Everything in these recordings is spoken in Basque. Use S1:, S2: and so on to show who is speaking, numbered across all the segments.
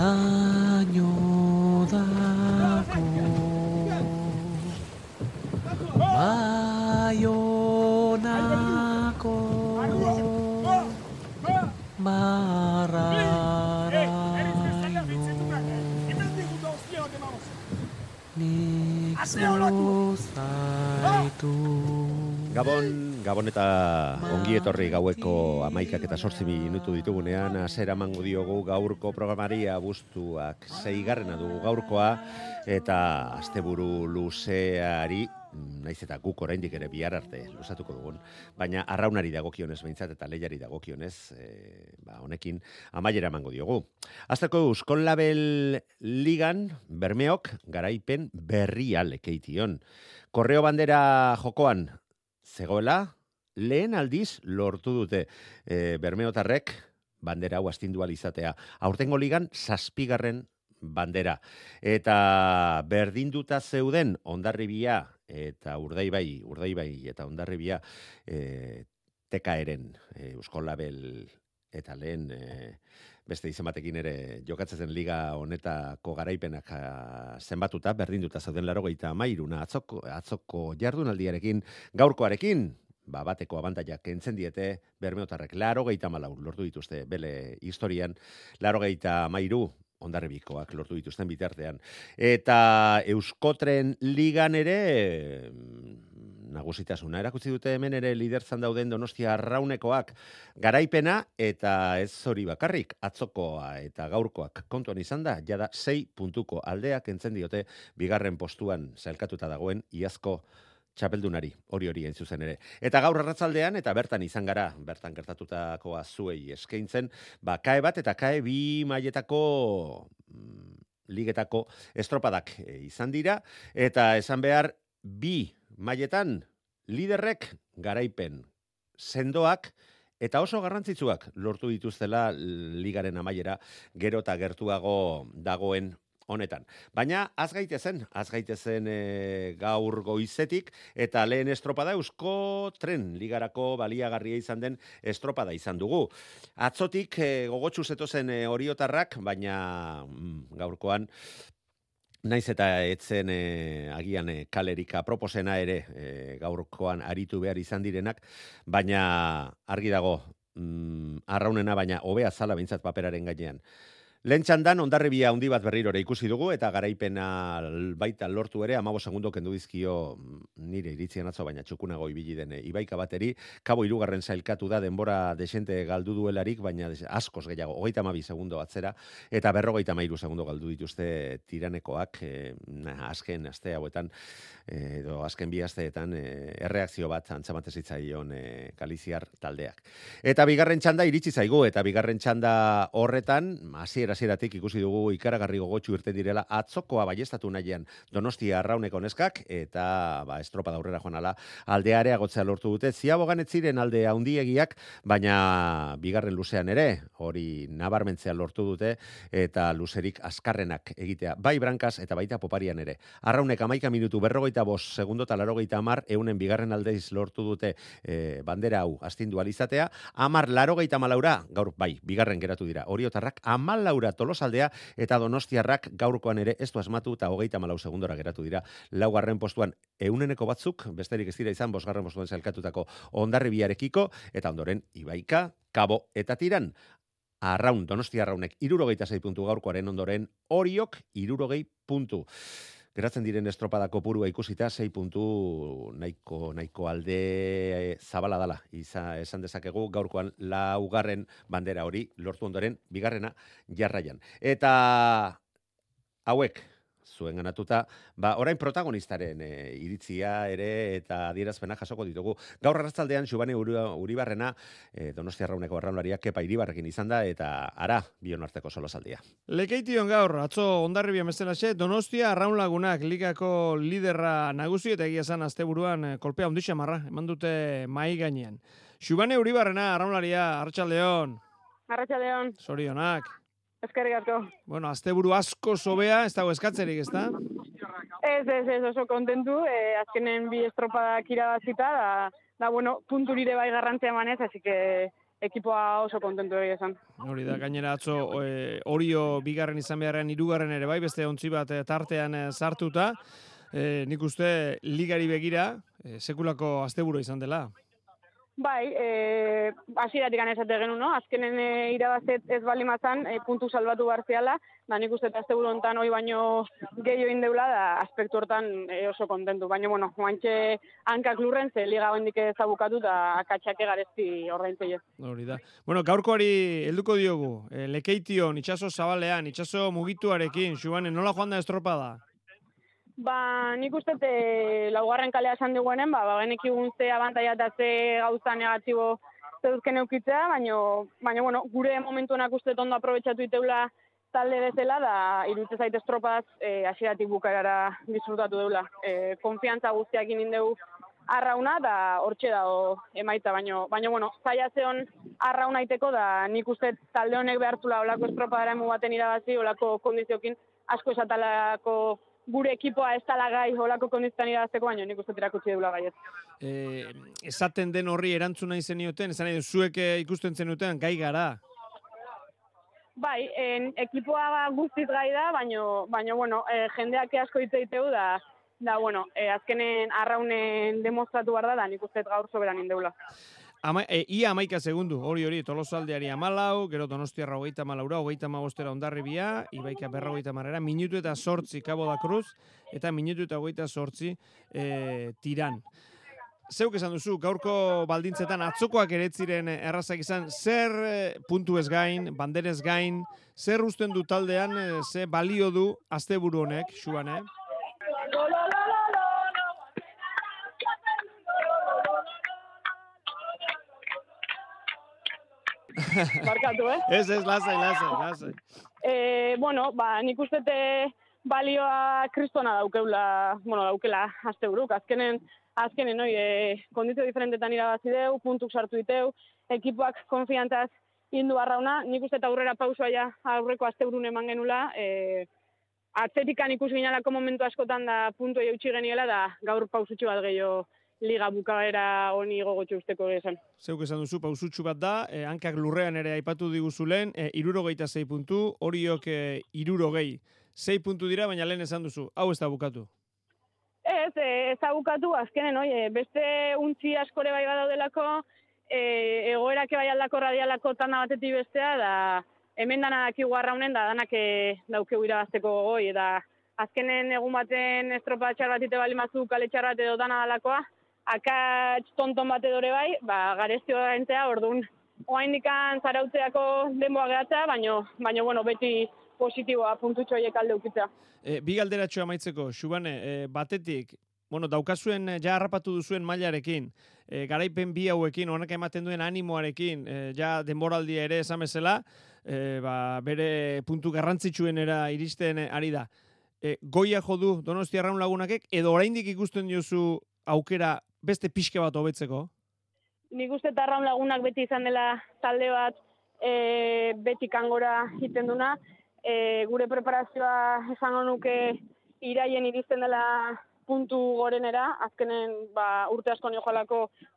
S1: laino dako Baionako barraraino nik zaitu
S2: Gabon, Gabon eta ongi etorri gaueko amaikak eta sortzi minutu ditugunean, azera mango diogu gaurko programari abuztuak zeigarrena dugu gaurkoa, eta asteburu luzeari, naiz eta guk oraindik ere bihar arte luzatuko dugun, baina arraunari dagokionez behintzat eta lehiari dagokionez, e, ba, honekin amaiera emango diogu. Azteko Euskol Label Ligan, Bermeok, garaipen berria lekeition. Korreo bandera jokoan, zegoela, lehen aldiz lortu dute e, Bermeotarrek bandera hau izatea. Aurtengo ligan, zazpigarren bandera. Eta berdinduta zeuden ondarribia eta urdaibai, urdaibai eta ondarribia e, tekaeren e, Label eta lehen e, beste izen batekin ere jokatzen zen liga honetako garaipenak zenbatuta, berdinduta zeuden laro gehieta mairuna atzoko, atzoko jardunaldiarekin, gaurkoarekin, ba, bateko abantaiak kentzen diete, bermeotarrek laro gehieta malau lortu dituzte, bele historian, laro gehieta mairu, ondarribikoak lortu dituzten bitartean. Eta Euskotren ligan ere mm, nagusitasuna erakutsi dute hemen ere liderzan dauden Donostia Arraunekoak garaipena eta ez hori bakarrik atzokoa eta gaurkoak kontuan izan da jada 6 puntuko aldeak entzen diote bigarren postuan zailkatuta dagoen iazko txapeldunari, hori hori hain zuzen ere. Eta gaur arratzaldean, eta bertan izan gara, bertan gertatutakoa zuei eskaintzen, ba, kae bat eta kae bi mailetako mm, ligetako estropadak e, izan dira, eta esan behar bi mailetan liderrek garaipen sendoak, Eta oso garrantzitsuak lortu dituztela ligaren amaiera gero eta gertuago dagoen honetan. Baina az gaitezen, az gaitezen e, gaur goizetik eta lehen estropada eusko tren ligarako baliagarria izan den estropada izan dugu. Atzotik e, gogotsu zetozen e, oriotarrak, baina mm, gaurkoan Naiz eta etzen e, agian e, kalerika proposena ere e, gaurkoan aritu behar izan direnak, baina argi dago mm, arraunena baina hobea zala bintzat paperaren gainean. Lehen txandan, ondarribia handi bat berriro ikusi dugu, eta garaipena baita lortu ere, amabo segundo kendu dizkio mm, nire iritzian atzo, baina txukunago ibili dene ibaika bateri, kabo irugarren zailkatu da, denbora desente galdu duelarik, baina askoz gehiago, hogeita mabi segundo atzera, eta berrogeita mairu segundo galdu dituzte tiranekoak, e, azken aste hauetan, edo azken bi asteetan, e, erreakzio bat antzamate zitzaion e, Galiziar taldeak. Eta bigarren txanda iritsi zaigu, eta bigarren txanda horretan, hasiera hasieratik ikusi dugu ikaragarri gogotsu irten direla atzokoa baiestatu nahian Donostia Arrauneko neskak eta ba estropa aurrera joan ala aldearea gotzea lortu dute. Ziabogan ez ziren alde handiegiak, baina bigarren luzean ere hori nabarmentzea lortu dute eta luzerik azkarrenak egitea. Bai brankas eta baita poparian ere. Arraunek amaika minutu berrogeita bos segundo eta larogeita amar eunen bigarren aldeiz lortu dute e, bandera hau astindu alizatea. Amar larogeita malaura, gaur bai, bigarren geratu dira. Oriotarrak amal laura tolosaldea eta donostiarrak gaurkoan ere ez du asmatu eta hogeita malau segundora geratu dira. Laugarren postuan euneneko batzuk, besterik ez dira izan, bosgarren postuan zelkatutako ondarribiarekiko, eta ondoren ibaika, kabo eta tiran. Arraun, donosti arraunek, irurogeita zei puntu gaurkoaren ondoren, oriok, irurogei puntu. Geratzen diren estropadako purua ikusita, sei puntu nahiko, nahiko alde zabala dala. Iza, esan dezakegu, gaurkoan laugarren bandera hori, lortu ondoren, bigarrena jarraian. Eta hauek, zuen ganatuta, ba, orain protagonistaren e, iritzia ere eta adierazpena jasoko ditugu. Gaur arratzaldean, Xubane Uribarrena, e, Donostia Rauneko arraunlaria, kepa iribarrekin izan da, eta ara, bion arteko solo saldia.
S3: Lekeition gaur, atzo ondarribia xe, Donostia Arraunlagunak ligako liderra nagusi eta egia zan asteburuan eh, kolpea ondixia marra, eman dute mai gainean. Xubane Uribarrena, arraunlaria, Arratxaldeon.
S4: Arratxaldeon.
S3: Sorionak.
S4: Eskerrik asko.
S3: Bueno, asteburu asko sobea, ez dago eskatzerik, ez da?
S4: Ez, ez, ez, oso kontentu. Eh, azkenen bi estropadak irabazita, da, da, bueno, punturire bai garrantzia emanez, así que ekipoa oso kontentu egia esan.
S3: Hori da, gainera atzo, e, orio bigarren izan beharren irugarren ere bai, beste ontzi bat e, tartean e, sartuta. E, nik uste ligari begira, e, sekulako asteburu izan dela.
S4: Bai, eh hasieratik esate genu, no? Azkenen e, irabazet ez bali mazan, e, puntu salbatu barziala, da nik uste azte hontan hoi baino gehiago indeula, da aspektu hortan e, oso kontentu. Baina, bueno, guantxe hankak lurren, ze liga bendik ezabukatu, da akatxake garezti ordaintze ez.
S3: Hori da. Bueno, gaurkoari helduko diogu, e, lekeition, itxaso zabalean, itxaso mugituarekin, xubanen, nola joan da estropada?
S4: Ba, nik uste te laugarren kalea esan diguenen, ba, ba genek ze abantaia eta ze gauza negatibo zeuzken eukitzea, baina, baina, bueno, gure momentu honak uste tondo aprobetsatu iteula talde bezala, da irutze zaite estropaz e, asieratik bukarara disfrutatu deula. E, konfiantza guztiak indeu arrauna, da hortxe da emaitza, baina, baina, bueno, zaila zeon arraunaiteko, da nik uste talde honek behartula olako estropadaren baten irabazi, olako kondiziokin asko esatalako gure ekipoa ez tala gai holako kondizioan irabazteko, baina nik uste tirakutsi dula gai
S3: Eh, esaten den horri erantzuna izen zenioten, esan nahi zuek eh, ikusten zenuten, gai gara?
S4: Bai, en, ekipoa guztiz gai da, baina, baina bueno, e, jendeak asko hitz egiteu da, da, bueno, e, azkenen arraunen demostratu behar da, da nik uste gaur soberan indeula.
S3: Ama, e, ia amaika segundu, hori hori, tolosaldeari amalau, gero donostiarra hogeita malaura, hogeita magostera ondarri bia, ibaika berra hogeita marrera, minutu eta sortzi Cabo da Cruz, eta minutu eta hogeita sortzi e, tiran. Zeuk esan duzu, gaurko baldintzetan atzokoak ere ziren errazak izan, zer puntu ez gain, banderez gain, zer usten du taldean, ze balio du asteburu honek, xuan, eh?
S4: Barkatu, eh?
S3: Ez, ez, lasai, lasai, lasai.
S4: E, bueno, ba, nik uste balioa kristona daukeula, bueno, daukela azte buruk. Azkenen, azkenen, noi, e, kondizio diferentetan irabazi deu, puntuk sartu diteu, ekipoak konfiantaz indu barrauna, nik uste aurrera pausua ja aurreko azte eman genula, e, atzetikan ikus ginalako momentu askotan da puntu eutxi geniela, da gaur pausutxu bat gehiago liga bukaera honi gogotxo usteko esan.
S3: Zeuk esan duzu, pausutxu bat da, eh, hankak lurrean ere aipatu diguzulen, eh, irurogeita zei puntu, horiok eh, irurogei. Zei puntu dira, baina lehen esan duzu, hau ez da bukatu?
S4: Ez, eh, ez da bukatu, azkenen, oi, beste untzi askore bai badaudelako, eh, egoerak bai aldako radialako tanda batetik bestea, da hemen dana daki guarraunen, da danak eh, daukeu irabazteko goi, da azkenen egun baten estropa txar bat ite bali mazu kale txar bat edo dana dalakoa, akats tonton bat edore bai, ba, garezio entzea, orduan, oain dikan zarautzeako denboa gehatzea, baino, baino, bueno, beti positiboa puntutxo horiek alde ukitzea.
S3: E, bi galderatxo amaitzeko, Xubane, e, batetik, bueno, daukazuen, ja harrapatu duzuen mailarekin, e, garaipen bi hauekin, honak ematen duen animoarekin, e, ja denboraldia ere esamezela, e, ba, bere puntu garrantzitsuenera iristen ari da. E, goia jodu donosti arraun lagunakek, edo oraindik ikusten diozu aukera beste pixke bat hobetzeko?
S4: Nik uste tarraun lagunak beti izan dela talde bat e, beti kangora iten duna. E, gure preparazioa esango nuke iraien iristen dela puntu gorenera, azkenen ba, urte asko nio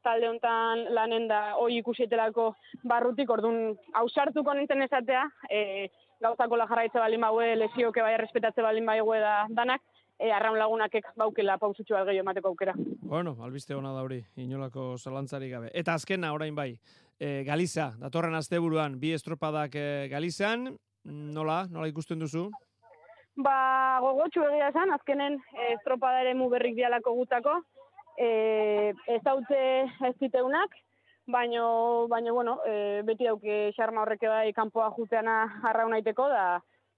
S4: talde hontan lanen da hoi ikusietelako barrutik, orduan hausartuko nintzen esatea, e, gauzako la jarraitze balin baue, lesioke bai respetatze balin bai da danak, e, arraun lagunakek baukela pausutxo gehiago emateko aukera.
S3: Bueno, albiste hona da hori, inolako zalantzari gabe. Eta azkena, orain bai, e, Galiza, datorren asteburuan bi estropadak e, Galizan, nola, nola ikusten duzu?
S4: Ba, gogotxu egia esan, azkenen e, estropada ere mu berrik dialako gutako, e, ez daute ez diteunak, baino, baino, bueno, e, beti dauke xarma horreke bai kanpoa juteana arraunaiteko, da,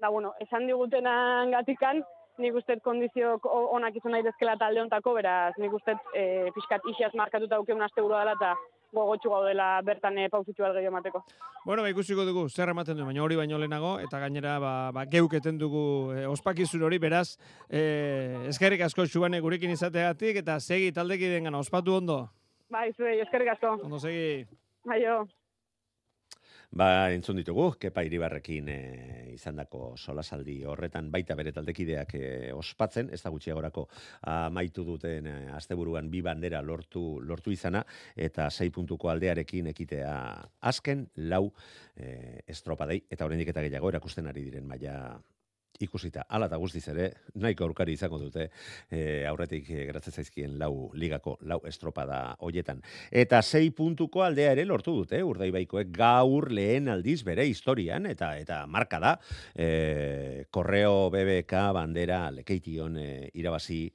S4: da, bueno, esan digutena gatikan, nik uste kondizio onak izan nahi dezkela talde ontako, beraz, nik uste e, pixkat isiaz markatuta aukeun aste dela eta gogotxu gaudela bertan e, pausitxu algeio emateko.
S3: Bueno, ba, ikusiko dugu, zer ematen du, baina hori baino lehenago, eta gainera, ba, ba geuketen dugu e, ospakizun hori, beraz, e, eskerrik asko xubane gurekin izateagatik, eta segi taldeki gana, ospatu ondo.
S4: Bai, zuei, eskerrik asko.
S3: Ondo segi.
S4: Baio.
S2: Ba, entzun ditugu, kepa iribarrekin e, izandako solasaldi horretan baita bere taldekideak e, ospatzen, ez da gutxiagorako amaitu duten e, asteburuan bi bandera lortu lortu izana, eta sei puntuko aldearekin ekitea azken, lau e, estropadei, eta horrendik eta gehiago erakusten ari diren maila ikusita ala eta guztiz ere nahiko aurkari izango dute e, aurretik e, geratzen zaizkien lau ligako lau estropada hoietan eta sei puntuko aldea ere lortu dute urdaibaikoek gaur lehen aldiz bere historian eta eta marka da e, korreo BBK bandera lekeition e, irabazi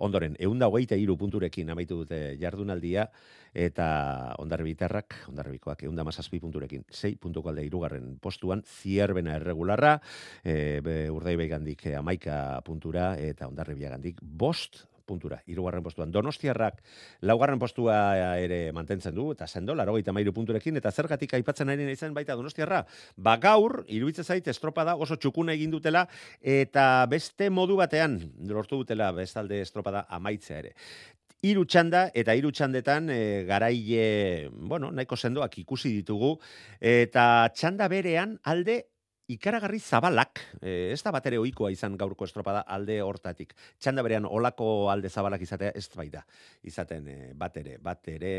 S2: ondoren eunda hogeita iru punturekin amaitu dute jardunaldia eta ondarribitarrak, ondarribikoak eunda mazazpi punturekin, sei puntuko alde irugarren postuan, zierbena erregularra, e, urdai behigandik amaika puntura, eta ondarribiagandik bost puntura, irugarren postuan. Donostiarrak laugarren postua ere mantentzen du, eta sendo, laro mairu punturekin, eta zergatik aipatzen ari izan baita Donostiarra. Ba gaur, iruditzen zait, estropada oso txukuna egin dutela, eta beste modu batean, lortu dutela bestalde estropada amaitzea ere. Hiru txanda eta hiru txandetan e, garaile, bueno, nahiko sendoak ikusi ditugu eta txanda berean alde ikaragarri zabalak, e, ez da batere ohikoa izan gaurko estropada alde hortatik. Txanda berean olako alde zabalak izatea ez baita. Izaten e, batere, batere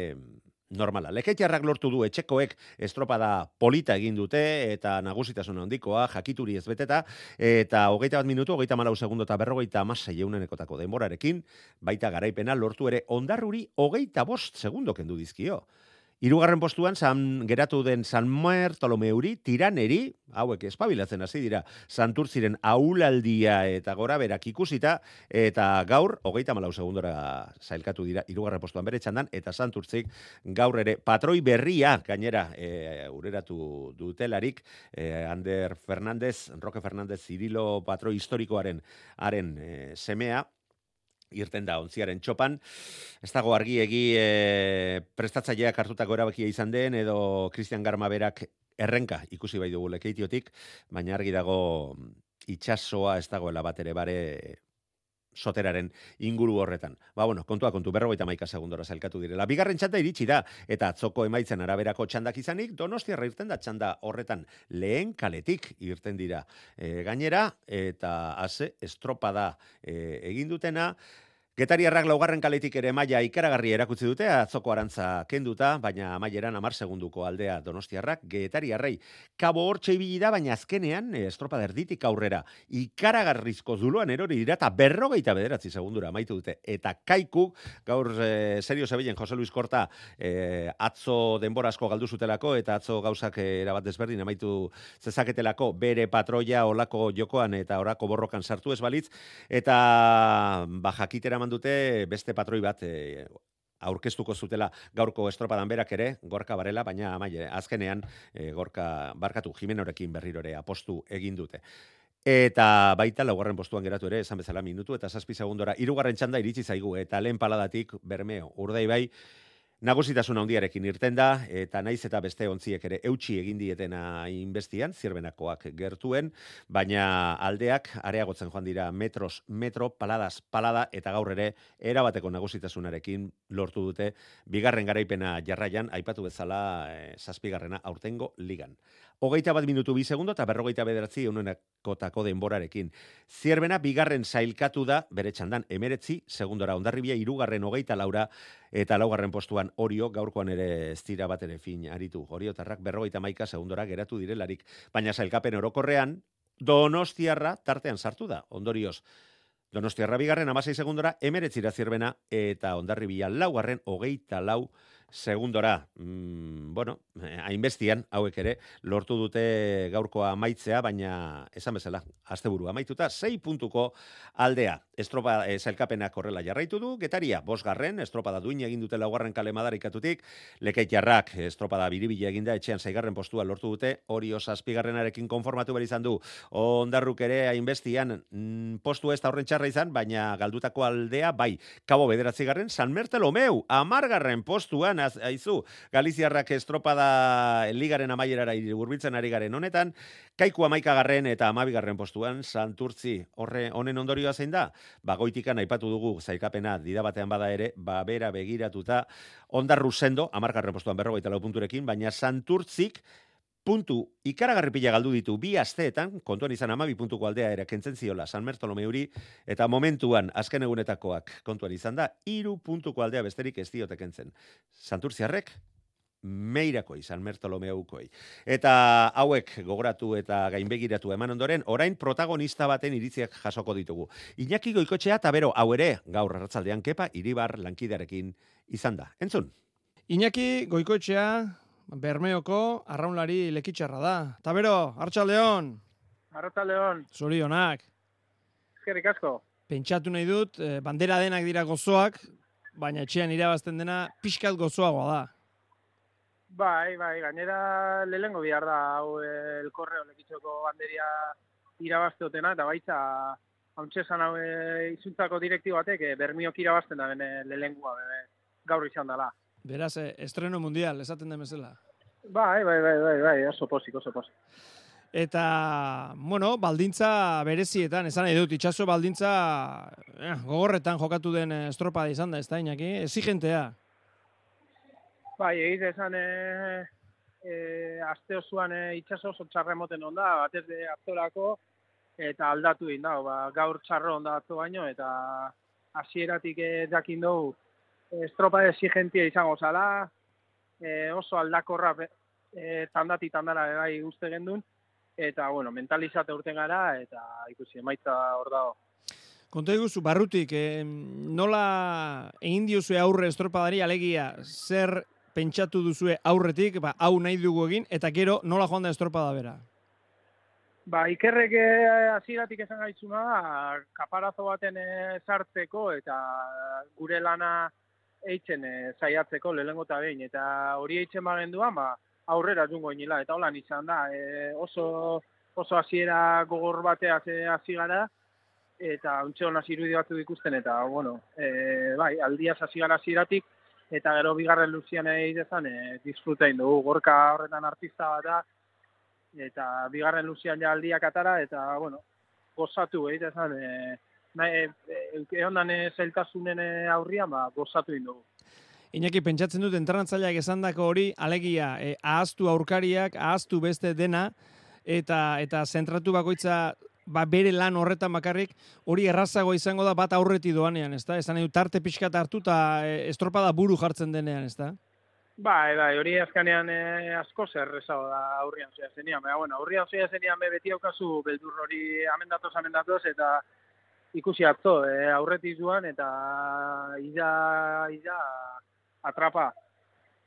S2: normala. Leketiarrak lortu du etxekoek estropada polita egin dute eta nagusitasun handikoa jakituri ez beteta eta hogeita bat minutu, hogeita malau segundo eta berrogeita amasei eunenekotako denborarekin, baita garaipena lortu ere ondarruri hogeita bost segundo kendu dizkio. Hirugarren postuan San geratu den San Tolomeuri tiraneri, hauek espabilatzen hasi dira, Santurtziren aulaldia eta gora berak ikusita eta gaur 34 segundora sailkatu dira hirugarren postuan bere txandan eta Santurtzik gaur ere patroi berria gainera e, ureratu dutelarik e, Ander Fernandez, Roque Fernandez Cirilo patroi historikoaren haren e, semea irten da ontziaren txopan. Ez dago argi egi e, prestatzaileak hartutako erabakia izan den, edo Christian Garma berak errenka ikusi bai dugu lekeitiotik, baina argi dago itxasoa ez dagoela bat ere bare soteraren inguru horretan. Ba, bueno, kontua kontu, berrogeita maika segundora zailkatu direla. Bigarren txanda iritsi da, eta atzoko emaitzen araberako txandak izanik, donostiarra irten da txanda horretan lehen kaletik irten dira e, gainera, eta haze estropada e, egin dutena, Getariarrak laugarren kaletik ere maila ikaragarri erakutsi dute, atzoko arantza kenduta, baina amaieran amar segunduko aldea donostiarrak, getariarrei kabo hortxe ibili da, baina azkenean eh, estropa derditik aurrera ikaragarrizko zuloan erori dira, eta berrogeita bederatzi segundura amaitu dute. Eta kaiku, gaur e, serio zebilen Jose Luis Korta e, atzo denbora asko galdu zutelako, eta atzo gauzak erabat desberdin amaitu zezaketelako bere patroia olako jokoan eta orako borrokan sartu ez balitz, eta bajakitera eraman dute beste patroi bat e, aurkeztuko zutela gaurko estropadan berak ere, gorka barela, baina amaie, azkenean e, gorka barkatu jimenorekin berrirore apostu egin dute. Eta baita laugarren postuan geratu ere, esan bezala minutu, eta zazpi segundora, irugarren txanda iritsi zaigu, eta lehen paladatik bermeo, urdai bai, Nagusitasun handiarekin irten da, eta naiz eta beste ontziek ere eutxi egin dietena inbestian, zirbenakoak gertuen, baina aldeak areagotzen joan dira metros, metro, paladas, palada, eta gaur ere erabateko nagusitasunarekin lortu dute, bigarren garaipena jarraian, aipatu bezala e, zazpigarrena aurtengo ligan hogeita bat minutu bi segundo eta berrogeita bederatzi eunenakotako denborarekin. Zierbena bigarren zailkatu da, bere txandan, emeretzi, segundora ondarribia, irugarren hogeita laura, eta laugarren postuan orio, gaurkoan ere ez dira bat ere fin, aritu. Orio tarrak berrogeita maika segundora geratu direlarik, baina zailkapen orokorrean, donostiarra tartean sartu da, ondorioz. Donostiarra bigarren, amasei segundora, emeretzira zierbena, eta ondarribia laugarren, hogeita lau, segundora, mm, bueno, eh, hainbestian, hauek ere, lortu dute gaurkoa amaitzea, baina esan bezala, asteburu amaituta, sei puntuko aldea. Estropa e, zailkapenak horrela jarraitu du, getaria, bosgarren, estropada duin egin dute laugarren kale madarikatutik, lekait jarrak, estropada biribila eginda, etxean zaigarren postua lortu dute, hori osazpigarrenarekin konformatu behar izan du, ondarruk ere hainbestian mm, postu ez da horren txarra izan, baina galdutako aldea, bai, kabo bederatzi garren, San Mertelomeu, amargarren postuan, az, aizu, Galiziarrak estropada ligaren amaierara urbiltzen ari garen honetan, kaiku amaikagarren eta amabigarren postuan, Santurtzi, horre honen ondorioa zein da? Bagoitikan aipatu dugu zaikapena dida batean bada ere, babera begiratuta, ondarru sendo, amargarren postuan berrogeita lau punturekin, baina Santurtzik, puntu ikaragarri pila galdu ditu bi asteetan, kontuan izan amabi puntuko aldea ere kentzen ziola San Mertolomeuri, eta momentuan azken egunetakoak kontuan izan da, iru puntuko aldea besterik ez diote kentzen. Santurtziarrek, meirako izan Mertolomeukoi. Eta hauek gogoratu eta gainbegiratu eman ondoren, orain protagonista baten iritziak jasoko ditugu. Iñaki goikotxea eta bero hau ere, gaur arratzaldean kepa, iribar lankidearekin izan da. Entzun?
S3: Iñaki goikotxea, Bermeoko arraunlari lekitxarra da. Ta bero, Arratsaldeon.
S5: Arratsaldeon.
S3: Zorionak.
S5: Eskerrik asko.
S3: Pentsatu nahi dut, eh, bandera denak dira gozoak, baina etxean irabazten dena pixkat gozoagoa da.
S5: Bai, bai, gainera lehengo bihar da hau eh, elkorreo lekitxoko banderia irabazte otena, eta baitza hauntxesan hau e, izuntzako direktibo batek e, bermiok irabazten da bene lehengoa gaur izan dela.
S3: Beraz, eh, estreno mundial, esaten den bezala.
S5: Bai, bai, bai, bai, bai, oso posik, oso posik.
S3: Eta, bueno, baldintza berezietan, esan nahi dut, itxaso baldintza eh, gogorretan jokatu den eh, estropa da izan da, ez da, inaki? Exigentea.
S5: Bai, egite esan, e, e, azte osuan e, itxaso oso txarra emoten onda, batez de aktorako, eta aldatu egin da, ba, gaur txarro onda atzo baino, eta hasieratik e, jakin dugu, estropa exigentia izango zala, e, oso aldakorra e, tandati tandara bai uste gendun, eta, bueno, mentalizate urten gara, eta ikusi, emaitza hor dago.
S3: Konta iguzu, barrutik, eh, nola egin diozue aurre estropadari alegia, zer pentsatu duzue aurretik, ba, hau nahi dugu egin, eta gero nola joan da estropada bera?
S5: Ba, ikerrek hasieratik esan gaitzuna, kaparazo baten sartzeko eta gure lana eitzen e, zaiatzeko lehengo eta behin, eta hori eitzen bagenduan, ba, aurrera jungo inila, eta holan izan da, e, oso oso hasiera gogor bateaz hasi gara, eta untxe hona zirudi batzu ikusten, eta, bueno, e, bai, aldiaz hasi gara hasieratik, eta gero bigarren luzian egin dezan, e, disfrutein dugu, gorka horretan artista bat da, eta bigarren luzian ja aldiak atara, eta, bueno, gozatu egin dezan, e, nahi, egon dane zeltasunen aurrian, ba, gozatu dugu.
S3: Iñaki, pentsatzen dut, entranatzaileak esan dako hori, alegia, e, ahaztu aurkariak, ahaztu beste dena, eta eta zentratu bakoitza ba, bere lan horretan bakarrik, hori errazago izango da bat aurreti doanean, ezta? Esan nahi, tarte pixkat hartu eta e, estropada buru jartzen denean, ezta?
S5: Ba, bai, hori azkanean e, asko zerrezago da aurrian zoia zenian. Baina, bueno, aurrian zoia zenian be beti aukazu beldur hori amendatoz, amendatoz, eta ikusi atzo, e, aurreti zuan, eta ida, ida atrapa.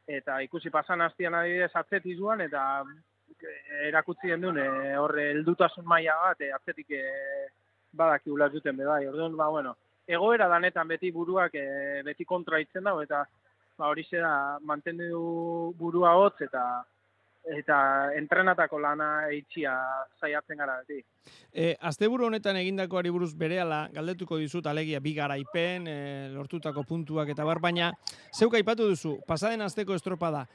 S5: Eta ikusi pasan hastian adibidez atzeti zuan, eta erakutzi den duen, e, horre heldutasun maila bat, e, atzetik e, badaki ulat duten bai. Orduan, ba, bueno, egoera danetan beti buruak e, beti kontra itzen dago, eta ba, hori da mantendu burua hotz, eta eta entrenatako lana eitxia saiatzen gara beti.
S3: E, asteburu honetan egindakoari buruz berehala galdetuko dizut alegia bi garaipen, e, lortutako puntuak eta bar baina zeuk aipatu duzu pasaden asteko estropada.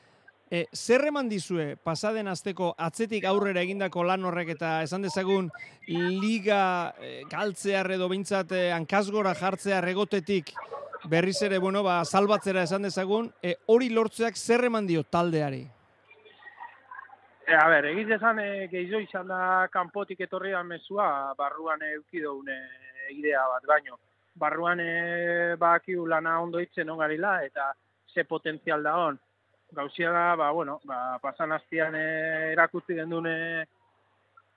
S3: E, zer eman dizue pasaden asteko atzetik aurrera egindako lan horrek eta esan dezagun liga e, galtzea edo beintzat e, hankasgora jartzea regotetik berriz ere bueno ba salbatzera esan dezagun e, hori lortzeak zer eman dio taldeari?
S5: E, a ber, egiz esan e, gehizo izan da kanpotik etorri mezua, barruan euki e, idea bat baino. Barruan e, bakiu lana ondo itzen ongarila eta ze potentzial da hon. Gauzia da, ba, bueno, ba, pasan hastian e, erakutzi den dune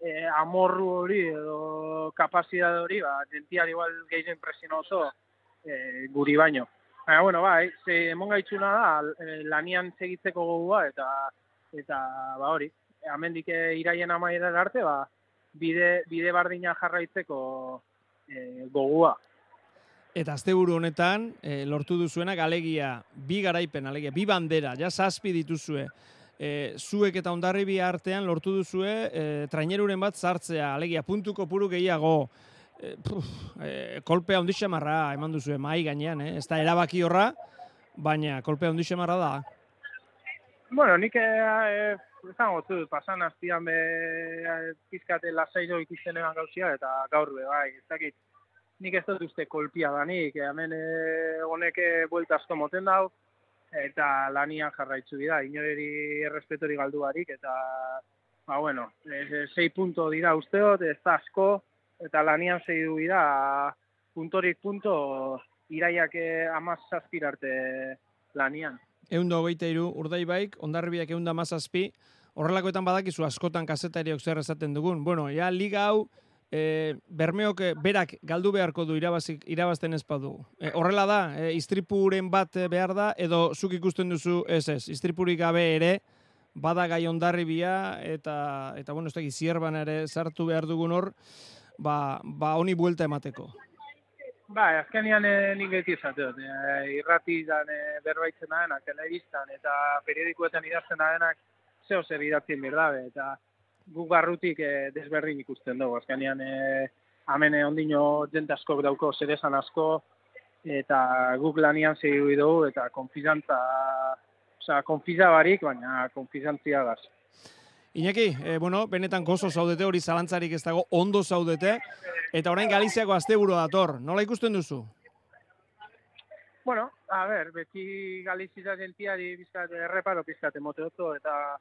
S5: e, amorru hori edo kapazidade hori, ba, gentiar igual gehizo impresiono oso e, guri baino. Baina, bueno, bai, ze emon gaitzuna da, e, lanian segitzeko gogua eta eta ba hori, amendik eh, iraien amaiera arte, ba, bide, bide bardina jarraitzeko e, gogua.
S3: Eta asteburu honetan e, lortu duzuenak alegia bi garaipen, alegia bi bandera, ja zazpi dituzue. E, zuek eta ondarribi artean lortu duzue e, traineruren bat sartzea, alegia puntuko puru gehiago. E, puf, e, kolpea ondixamarra eman duzue mai gainean, eh? ez da erabaki horra, baina kolpea ondixamarra da.
S5: Bueno, nik eh, izango zu, pasan aztian be eh, pizkate lasairo ikusten eman gauzia, eta gaur be, bai, ez dakit, nik ez dut uste kolpia da nik, eh, hemen eh, honek eh, buelta asko moten dau, eta lanian jarraitzu dira, inoreri errespetori galdu barik, eta, ba, bueno, e, sei punto dira usteot, ez da asko, eta lanian sei du dira, puntorik punto, iraiak eh, amaz zazpirarte lanian.
S3: Eunda hogeita iru, urdai baik, ondarribiak eunda mazazpi, horrelakoetan badakizu askotan kasetariok zer esaten dugun. Bueno, ja, liga hau, e, bermeok e, berak galdu beharko du irabazik, irabazten ez badu. E, horrela da, e, istripuren bat e, behar da, edo zuk ikusten duzu ez ez, istripurik gabe ere, bada gai ondarribia, eta, eta bueno, ez da, zierban ere sartu behar dugun hor, ba, ba honi buelta emateko.
S5: Ba, azkenean e, nik beti esateot, e, irrati dan e, berbaitzen daenak, telebistan eta periodikoetan idazten daenak, zeo zer idatzen berdabe, eta guk barrutik e, desberdin ikusten dugu. Azkenean, e, amene ondino jente askok dauko zeresan asko, eta guk lanian segi dugu, eta konfizantza, oza, konfiza barik, baina konfizantzia gaz.
S3: Iñaki, e, bueno, benetan gozo zaudete, hori zalantzarik ez dago, ondo zaudete, eta orain Galiziako asteburu dator, nola ikusten duzu?
S5: Bueno, a ver, beti Galizia gentiari bizkat erreparo pizkat emote oto, eta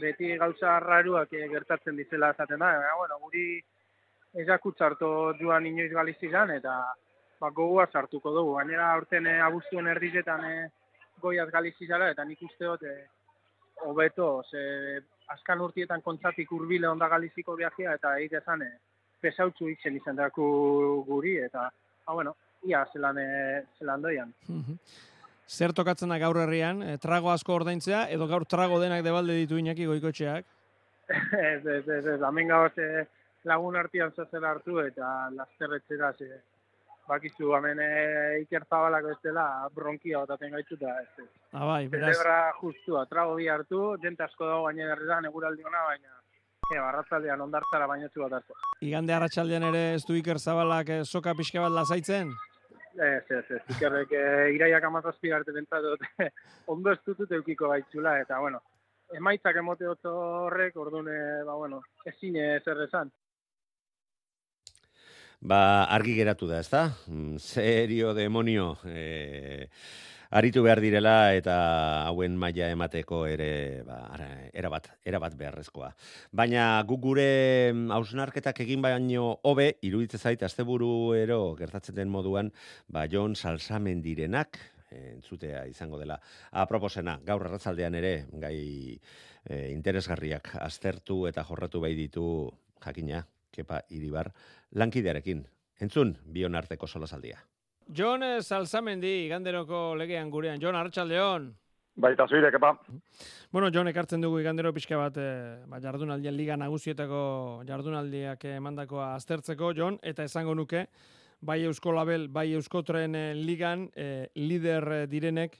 S5: beti gauza raruak eh, gertatzen dizela esaten da. Baina, bueno, guri ezakutzarto joan inoiz Galizian, eta ba, gogua sartuko dugu. Gainera, aurten eh, abuztuen erdizetan eh, goiaz Galizizala, eta nik uste dut hobeto, ze azkan urtietan kontzatik urbile onda Galiziko viajea, eta egite zan, eh, pesautzu itzen izan daku guri, eta, ba, bueno, ia zelan, eh, zelan doian.
S3: Zer tokatzen da gaur herrian, e, trago asko ordaintzea, edo gaur trago denak debalde ditu Iñaki goikotxeak?
S5: ez, ez, ez, ez, hemen gauz eh, lagun artian zazen hartu eta lasterretxera ze bakizu, hemen e, Iker Zabalako ez dela bronkia otaten gaitu eta ez. ez.
S3: Ah, bai, beraz,
S5: Celebra justua, trago bi hartu, jente asko dago baina herritan eguraldi ona, baina e, barratzaldean ondartzara bainotzu bat hartu.
S3: igande arratsaldean ere ez du Iker Zabalak eh, soka pixka bat lasaitzen?
S5: Ez, ez, ez, Ikerrek e, iraiak amazazpi arte dut, ondo ez dutut eukiko baitzula, eta bueno, emaitzak emote otzo horrek, orduan, e, ba, bueno, ezin eh, zer esan.
S2: Ba, argi geratu da, ezta? Mm, Serio demonio. E, aritu behar direla eta hauen maila emateko ere ba, ara- erabat, erabat beharrezkoa. Baina guk gure mm, hausnarketak egin baino hobe, iruditzen zait, asteburuero gertatzen den moduan, ba, Jon Salsamendirenak, eh, entzutea izango dela. Aproposena, gaur arratzaldean ere, gai eh, interesgarriak aztertu eta jorratu bai ditu jakina, kepa iribar, lankidearekin. Entzun, bion arteko solasaldia.
S3: Jon eh, Salsamendi, iganderoko legean gurean. Jon, arratsaldeon.
S6: Baita zuire, kepa.
S3: Bueno, Jon, ekartzen dugu igandero pixka bat, e, ba, jardunaldian liga nagusietako jardunaldiak emandakoa aztertzeko, Jon, eta esango nuke, bai Eusko Label, bai Euskotren e, ligan, e, lider e, direnek,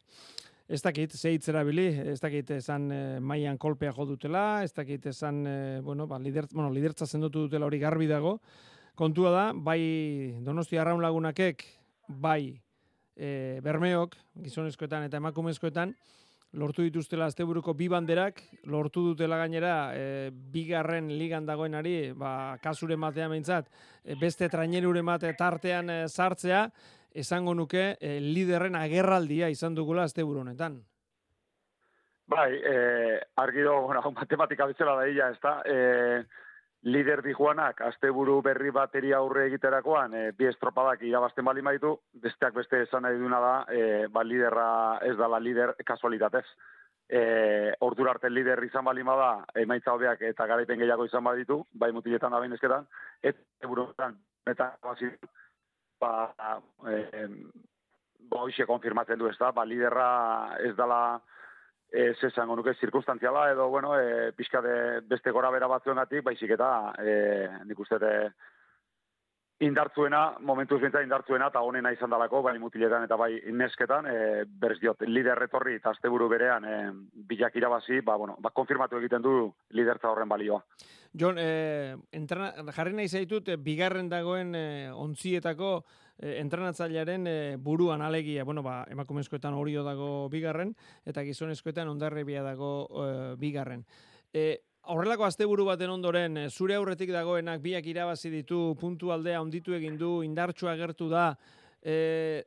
S3: ez dakit, ze hitz erabili, ez dakit esan e, mailan kolpea jo dutela, ez dakit esan, e, bueno, ba, lider, bueno, lidertza sendotu dutela hori garbi dago, kontua da, bai Donostia Arraun lagunakek, bai e, bermeok, gizonezkoetan eta emakumezkoetan, lortu dituztela asteburuko bi banderak, lortu dutela gainera e, bigarren ligan dagoenari, ba, kasuren batean behintzat, e, beste traineruren bate tartean e, sartzea, esango nuke e, liderren agerraldia izan dugula asteburu honetan.
S6: Bai, eh, argi dago, bueno, matematika bezala da illa, ez da? Eh, lider dijuanak, asteburu berri bateri aurre egiterakoan, eh, bi estropadak irabazten bali maitu, besteak beste esan nahi duna da, eh, ba, liderra ez dala lider kasualitatez. Eh, ordura arte lider izan bali da, emaitza hobeak eta garaipen gehiago izan baditu, bai mutiletan da bainezketan, eta burutan, eta hasi, ba, eh, ba, konfirmatzen du ez da, ba, liderra ez dala, ez esango nuke zirkunstantziala edo bueno, e, pixka de beste gora bera batzuengatik, baizik eta e, nik uste de, indartzuena, momentuz bintzat indartzuena, eta honena izan dalako, bai mutiletan eta bai nesketan, e, berez diot, lider retorri eta asteburu berean e, bilak irabazi, ba, bueno, ba, konfirmatu egiten du lidertza horren balioa.
S3: Jon, e, entrena, jarri nahi zaitut, e, bigarren dagoen e, ontzietako e, entrenatzailearen e, buruan alegia, bueno, ba, emakumezkoetan horio dago bigarren, eta gizonezkoetan ondarrebia dago e, bigarren. E, Horrelako asteburu baten ondoren, eh, zure aurretik dagoenak biak irabazi ditu, puntu aldea onditu egin du, indartsua agertu da, e,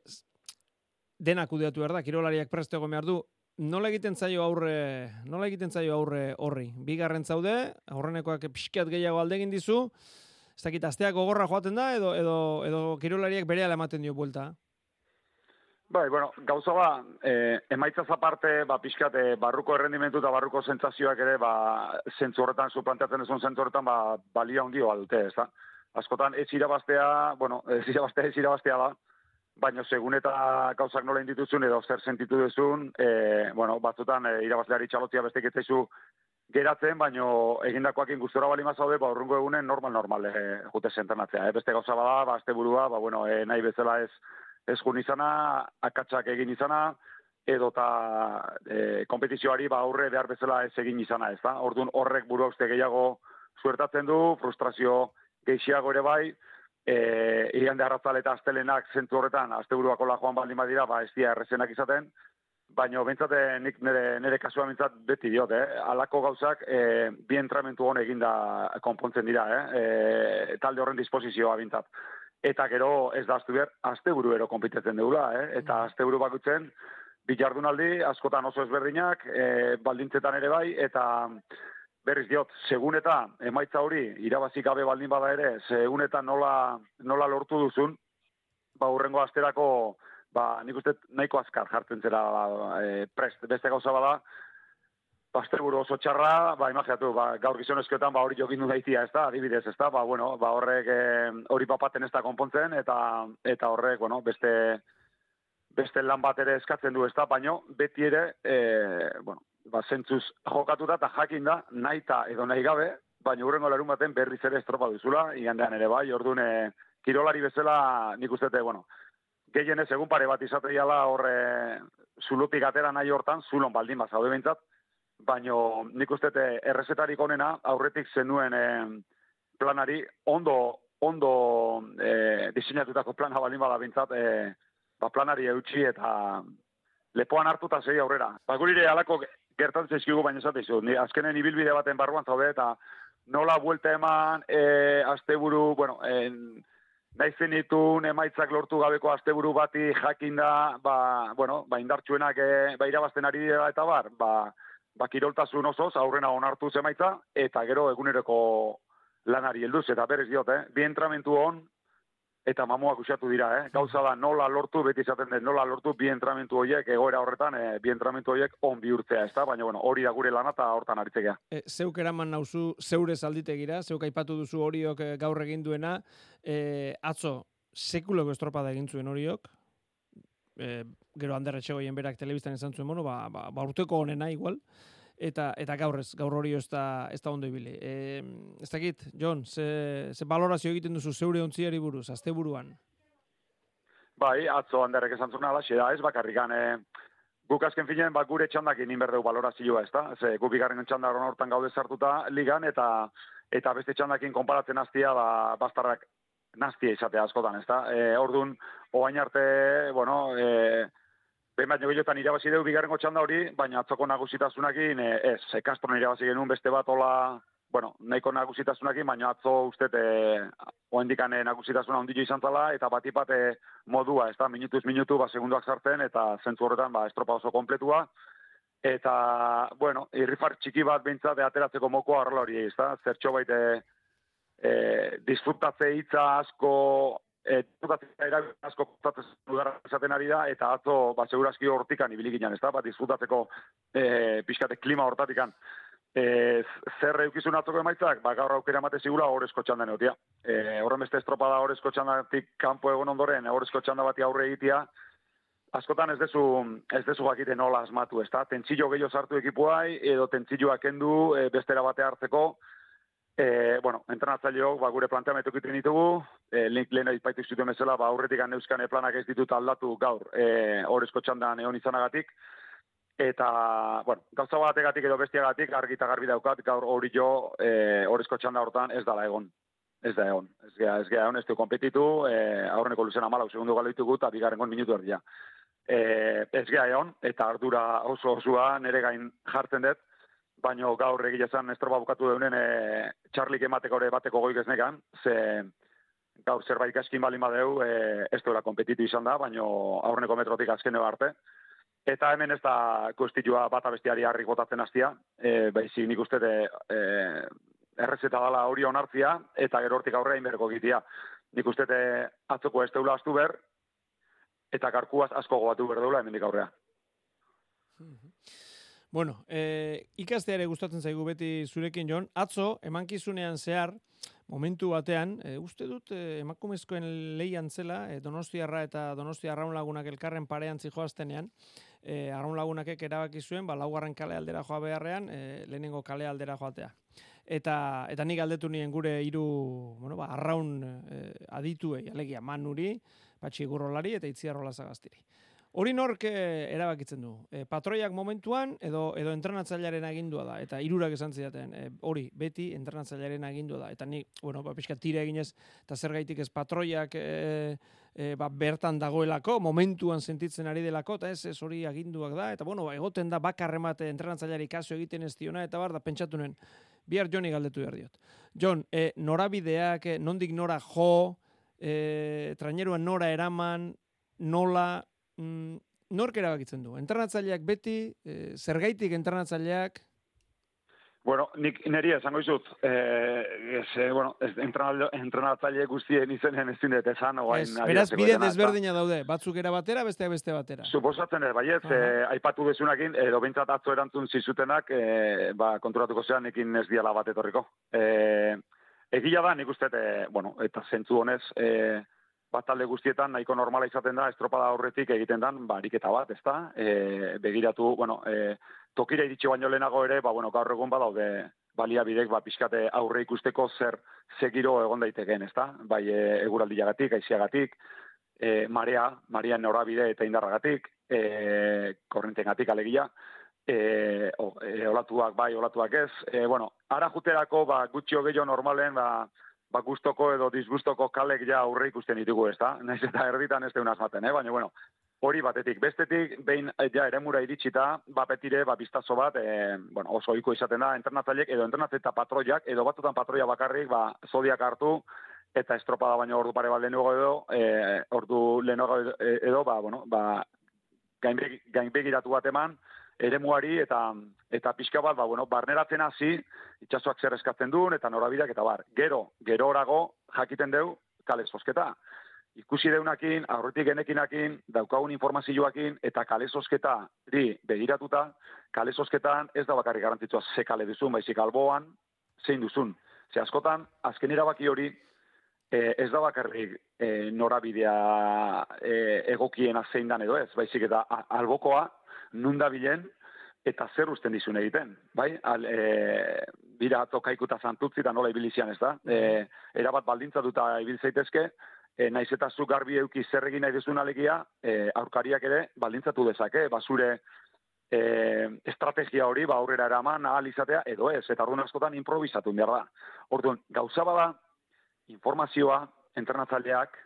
S3: denak kudeatu behar da, kirolariak egon behar du, nola egiten zaio aurre, nola egiten zaio aurre horri? Bigarren zaude, aurrenekoak pixkiat gehiago aldegin dizu, ez dakit, asteak gogorra joaten da, edo, edo, edo kirolariak bere ematen dio buelta?
S6: Bai, bueno, gauza ba, e, emaitzaz aparte, ba, pixkat, e, barruko errendimentu eta barruko sentsazioak ere, ba, zentzu horretan, suplanteatzen ezun zentzu horretan, ba, balia ondio dute, ez da? Askotan, ez irabaztea, bueno, ez irabaztea, ez irabaztea da, baina segun eta gauzak nola indituzun edo zer sentitu duzun, e, bueno, batzutan e, irabazleari txalotzia bestek etzaizu geratzen, baina egindakoak ingustora bali mazaude, ba, urrungo egunen normal-normal e, jute sentenatzea. E, beste gauza bada, ba, azte burua, ba, bueno, e, nahi bezala ez, ez jun izana, akatsak egin izana, edo eta e, kompetizioari ba aurre behar bezala ez egin izana, ez da? Orduan horrek buru gehiago suertatzen du, frustrazio gehiago ere bai, e, irian de eta astelenak zentu horretan, azte buruako la joan baldin badira, ba ez dira errezenak izaten, baina bentsate nik nire, nire kasua bintzat beti diot, eh? alako gauzak e, bi entramentu hon eginda konpontzen dira, eh? E, talde horren disposizioa bintzat eta gero ez da aztu behar, azte buru ero konpitetzen dugula, eh? eta mm. azte buru bakutzen, bitxardunaldi, askotan oso ezberdinak, e, baldintzetan ere bai, eta berriz diot, segun eta emaitza hori, irabazik gabe baldin bada ere, segun eta nola, nola lortu duzun, ba, urrengo asterako, ba, nik uste nahiko azkar jartzen zera e, prest, beste gauza bada, Asteburu oso txarra, ba, imagiatu, ba, gaur gizonezkoetan, ba, hori jokin du daitia, ez da, adibidez, ez da, ba, bueno, ba, horrek hori papaten ez da konpontzen, eta, eta horrek, bueno, beste, beste lan bat ere eskatzen du, ez da, baino, beti ere, e, bueno, ba, zentzuz jokatu da, eta jakin da, nahi edo nahi gabe, baina hurrengo larun baten berriz ere estropa duzula, igandean ere, bai, orduan, kirolari bezala, nik uste, bueno, gehienez egun pare bat izatea horre, zulupik atera nahi hortan, zulon baldin bat, zaude bintzat, baino nik uste eh, errezetarik onena aurretik zenuen e, planari ondo ondo e, diseinatutako plana balin bada bintzat e, ba planari eutxi eta lepoan hartu eta zei aurrera. Ba gurire alako gertatzen zaizkigu baina esate ni azkenen ibilbide baten barruan zaude eta nola buelta eman e, asteburu, bueno, en, nahi zenitun emaitzak lortu gabeko asteburu bati jakinda, ba, bueno, ba indartsuenak e, ba irabazten ari dira eta bar, ba, ba, kiroltasun osoz, aurrena onartu zemaitza, eta gero eguneroko lanari helduz, eta berez diot, eh? bi entramentu hon, eta mamuak usatu dira, eh? gauza da nola lortu, beti izaten den nola lortu, bi entramentu horiek, egoera horretan, eh, bi entramentu horiek on bihurtzea, ez da? Baina, bueno, hori da gure lana eta hortan aritzekea.
S3: E, zeuk eraman nauzu, zeure zalditegira, zeuk aipatu duzu horiok eh, gaur egin duena, e, atzo, sekuloko estropada egin zuen horiok, e, gero Ander Etxegoien berak telebistan izan zuen mono, ba, ba, ba urteko honena igual, eta eta gaur ez, gaur hori ez da, ez da ondo ibili. E, ez dakit, John, ze, ze balorazio egiten duzu zeure ontziari buruz, azte buruan?
S6: Bai, atzo Anderrek esan zuen ala, da, ez bakarrikan, e, guk azken finean, bak gure txandak inin berdeu balorazioa, ez da? Ze, guk igarren txandak hortan gaude zartuta ligan, eta eta beste txandakin konparatzen hastia ba, bastarrak nastia izatea askotan, ez da? E, orduan, oain arte, bueno, e, behin baino gehiotan irabazi dugu bigarrengo txanda hori, baina atzoko nagusitasunakin, e, ez, e, Castro irabazi genuen beste bat ola, bueno, nahiko nagusitasunakin, baina atzo uste, e, oain dikane nagusitasuna ondillo izan zala, eta bat e, modua, ez da, minutuz minutu, ba, segunduak sartzen, eta zentzu horretan, ba, estropa oso kompletua, eta, bueno, irrifar txiki bat bintzat, ateratzeko mokoa horrela hori, ez da, zertxo baite, e, disfrutatze hitza asko e, disfrutatze asko esaten ari da eta atzo ba segurazki hortikan ibili ginen, ezta? Ba disfrutatzeko e, pixkate klima hortatikan e, zer eukizun atzoko emaitzak, ba gaur aukera emate sigula horrezko txanda neotia. E, horren beste estropada horrezko txandatik kanpo egon ondoren, horrezko txanda bati aurre egitea, askotan ez dezu, ez dezu bakite nola asmatu, ezta? Tentzillo gehiago sartu ekipuai, edo tentzilloak kendu e, bestera bate hartzeko, E, bueno, entrenatzaileok, ba, gure planteamentu egiten ditugu, e, link lehen aipaitu zuten bezala, ba, aurretik neuzkan planak ez ditut aldatu gaur, e, horrezko txandan egon izanagatik, eta, bueno, gauza bategatik edo bestiagatik, argi eta garbi daukat, gaur hori jo, e, horrezko txanda hortan ez dala egon. Ez da egon. Ez gea, ez gea egon, ez du kompetitu, e, aurreneko luzen amalau segundu galo ditugu, eta bigarrengo minutu erdia. E, ez gea egon, eta ardura oso osua nere gain jartzen dut, baino gaur egile zen estroba bukatu deunen e, txarlik emateko ere bateko goik ez negan, ze gaur zerbait kaskin bali madeu, e, ez duela kompetitu izan da, baino aurreneko metrotik azkene arte. Eta hemen ez da kuestitua bat abestiari harrik botatzen hastia, e, baizik nik uste de, e, errezeta dala hori onartzia, eta gero hortik aurrea inberko gitia. Nik uste de atzoko ez deula astu ber, eta karkuaz asko goatu berdeula hemendik aurrea.
S3: Bueno, e, ikasteare gustatzen zaigu beti zurekin Jon, atzo emankizunean zehar momentu batean, e, uste dut e, emakumezkoen leian zela, e, Donostiarra eta Donostia Arraun Lagunak elkarren parean zijoaztenean, e, Arraun Lagunakek erabaki zuen, ba laugarren kale aldera joa beharrean, e, lehenengo kale aldera joatea. Eta eta nik galdetu nien gure hiru, bueno, ba Arraun e, adituei, alegia Manuri, Patxi Gurrolari eta Itziarrola Zagastiri. Hori nork eh, erabakitzen du? E, patroiak momentuan edo edo entrenatzailearen agindua da eta hirurak esan zidaten e, hori beti entrenatzailearen agindua da eta ni bueno ba pizka tira eginez eta zergaitik ez patroiak e, e, ba, bertan dagoelako momentuan sentitzen ari delako eta ez ez hori aginduak da eta bueno ba, egoten da bakarremate entrenatzaileari kaso egiten ez diona eta bar da pentsatunen bihar Joni galdetu behar diot. Jon, e, norabideak, nondik nora jo, e, traineruan nora eraman, nola, mm, nork erabakitzen du? Entrenatzaileak beti, e, zergaitik entrenatzaileak?
S6: Bueno, nik neri esango izut, eh, ez, eh, bueno, ez, entrenatzaile guztien izenen ez zindet esan, oain...
S3: Ez, beraz, bide desberdina daude, batzuk era batera, beste beste batera.
S6: Suposatzen ez, baiet, uh -huh. aipatu dezunakin, edo bintzat atzo erantzun zizutenak, eh, ba, konturatuko zean ekin ez diala bat etorriko. Eh, egia da, nik uste, eh, bueno, eta zentzu honez, eh, bat talde guztietan nahiko normala izaten da estropada horretik egiten dan bariketa bat, ezta? E, begiratu, bueno, e, tokira iritsi baino lehenago ere, ba bueno, gaur egun badaude baliabidek ba pixkate aurre ikusteko zer segiro egon daiteken, ezta? Bai e, eguraldiagatik, aiziagatik, e, marea, marea norabide eta indarragatik, e, korrentengatik alegia, e, o, e, olatuak bai, olatuak ez. E, bueno, ara juterako ba gutxio gehiago normalen ba ba, gustoko edo disgustoko kalek ja aurre ikusten ditugu, ez da? Naiz eta erditan ez deunaz maten, eh? baina, bueno, hori batetik. Bestetik, behin eh, ja eremura iritsita, ba, betire, ba, biztazo bat, e, bueno, oso oiko izaten da, entrenatzaileek edo entrenatzeta patroiak, edo batutan patroia bakarrik, ba, zodiak hartu, eta estropada baino ordu pare bat lehenago edo, e, ordu lehenago edo, ba, bueno, ba, gainbegiratu bat eman, eremuari eta eta pixka bat ba bueno barneratzen hasi itsasoak zer eskatzen duen eta norabideak eta bar. Gero gero orago jakiten deu kale sosketa ikusi deunakin aurretik genekinakin daukagun informazioakin eta kale sosketa di begiratuta kale sosketan ez da bakarrik garantitua ze kale duzun baizik alboan zein duzun. Ze askotan azken erabaki hori e, ez da bakarrik e, norabidea e, egokiena zein dan edo ez. Baizik eta albokoa nunda bilen, eta zer usten dizun egiten, bai? Al, e, bira tokaikuta zantutzi da nola ibilizian ez da. E, erabat baldintza duta ibil zaitezke, e, naiz eta zu garbi euki zer egin nahi duzun alegia, e, aurkariak ere baldintzatu dezake, basure e, estrategia hori ba aurrera eraman ahal izatea edo ez, eta orduan askotan improvisatu behar da. Orduan, gauza bada informazioa entrenatzaileak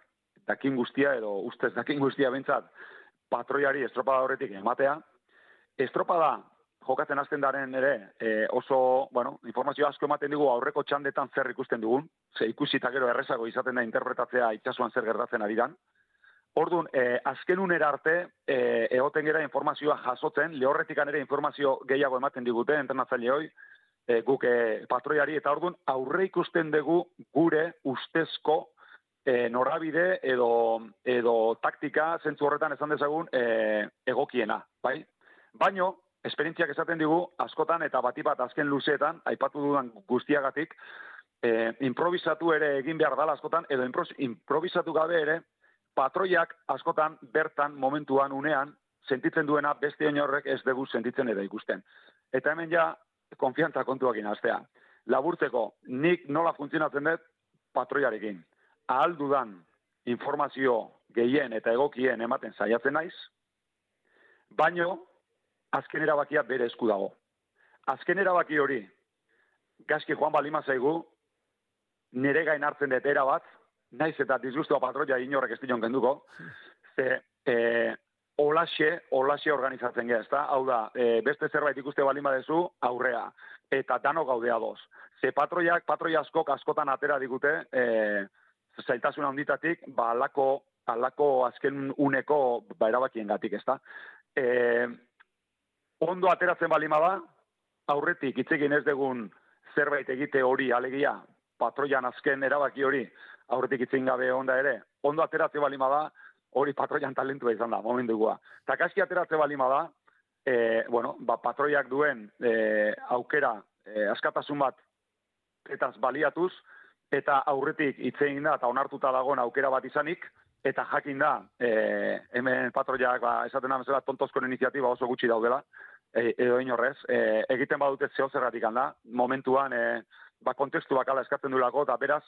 S6: dakin guztia edo ustez dakin guztia bentsat patroiari estropada horretik ematea, estropada jokatzen hasten daren ere e, oso, bueno, informazio asko ematen digu aurreko txandetan zer ikusten dugun, ze ikusi eta gero errezago izaten da interpretatzea itxasuan zer gertatzen ari dan. Orduan, e, azken unera arte, e, egoten gera informazioa jasotzen, lehorretikan ere informazio gehiago ematen digute, entrenatzaile hoi, e, guk e, patroiari, eta orduan, aurre ikusten dugu gure ustezko e, norabide edo, edo taktika, zentzu horretan esan dezagun, e, egokiena, bai? Baino, esperientziak esaten digu, askotan eta bati bat azken luzeetan, aipatu dudan guztiagatik, e, improvisatu ere egin behar dala askotan, edo improvisatu gabe ere, patroiak askotan bertan momentuan unean, sentitzen duena beste horrek ez dugu sentitzen edo ikusten. Eta hemen ja, konfiantza kontuak inaztea. Laburtzeko, nik nola funtzionatzen dut patroiarekin. Ahal dudan informazio gehien eta egokien ematen saiatzen naiz, baino azken erabakia bere esku dago. Azken erabaki hori, gaski joan balima zaigu, nire gain hartzen dut era bat, naiz eta disgustua patroia inorrek ez dion genduko, ze e, olaxe, olaxe organizatzen geha, ezta? Hau da, e, beste zerbait ikuste balima dezu, aurrea, eta dano gaudea doz. Ze patroiak, patroia askok askotan atera digute, e, zailtasun handitatik, ba, alako, alako azken uneko ba, erabakien gatik, ezta? E, ondo ateratzen balima da, aurretik itzekin ez degun zerbait egite hori alegia, patroian azken erabaki hori, aurretik itzin gabe onda ere, ondo ateratzen balima da, hori patroian talentua izan da, momentukua. Ta kaski ateratze balima da, e, bueno, ba, patroiak duen e, aukera e, askatasun bat etaz baliatuz, eta aurretik itzein da, eta onartuta dagoen aukera bat izanik, eta jakin da, e, hemen patroiak, ba, esaten da, tontozkoen iniziatiba oso gutxi daudela, e, edo inorrez, e, egiten badute zeo zerratik handa, momentuan, e, ba, kontestu bakala eskatzen du eta beraz,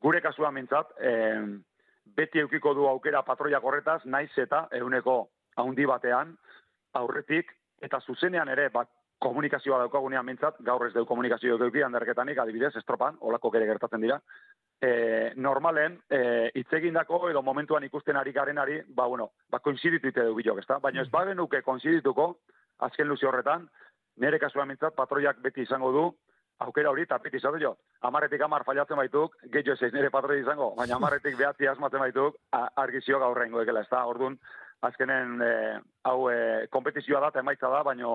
S6: gure kasuan mintzat, e, beti eukiko du aukera patroiak horretaz, naiz eta euneko haundi batean, aurretik, eta zuzenean ere, bat, komunikazioa daukagunean mintzat, gaur ez deu komunikazio eduki handerketanik, adibidez, estropan, olako kere gertatzen dira. E, normalen, e, itzegindako edo momentuan ikusten ari garenari, ba, bueno, ba, koinziditu ite dugu ez da? Baina ez bagenuke koinzidituko, azken luzi horretan, nire kasuan mintzat, patroiak beti izango du, aukera hori, eta piti zatu jo, amarretik amar fallatzen baituk, gehiago ez nire patroi izango, baina amarretik behatzi asmatzen baituk, argizio gaur rengo ekela, ez da, orduan, azkenen, e, hau, e, kompetizioa da, emaitza da, baina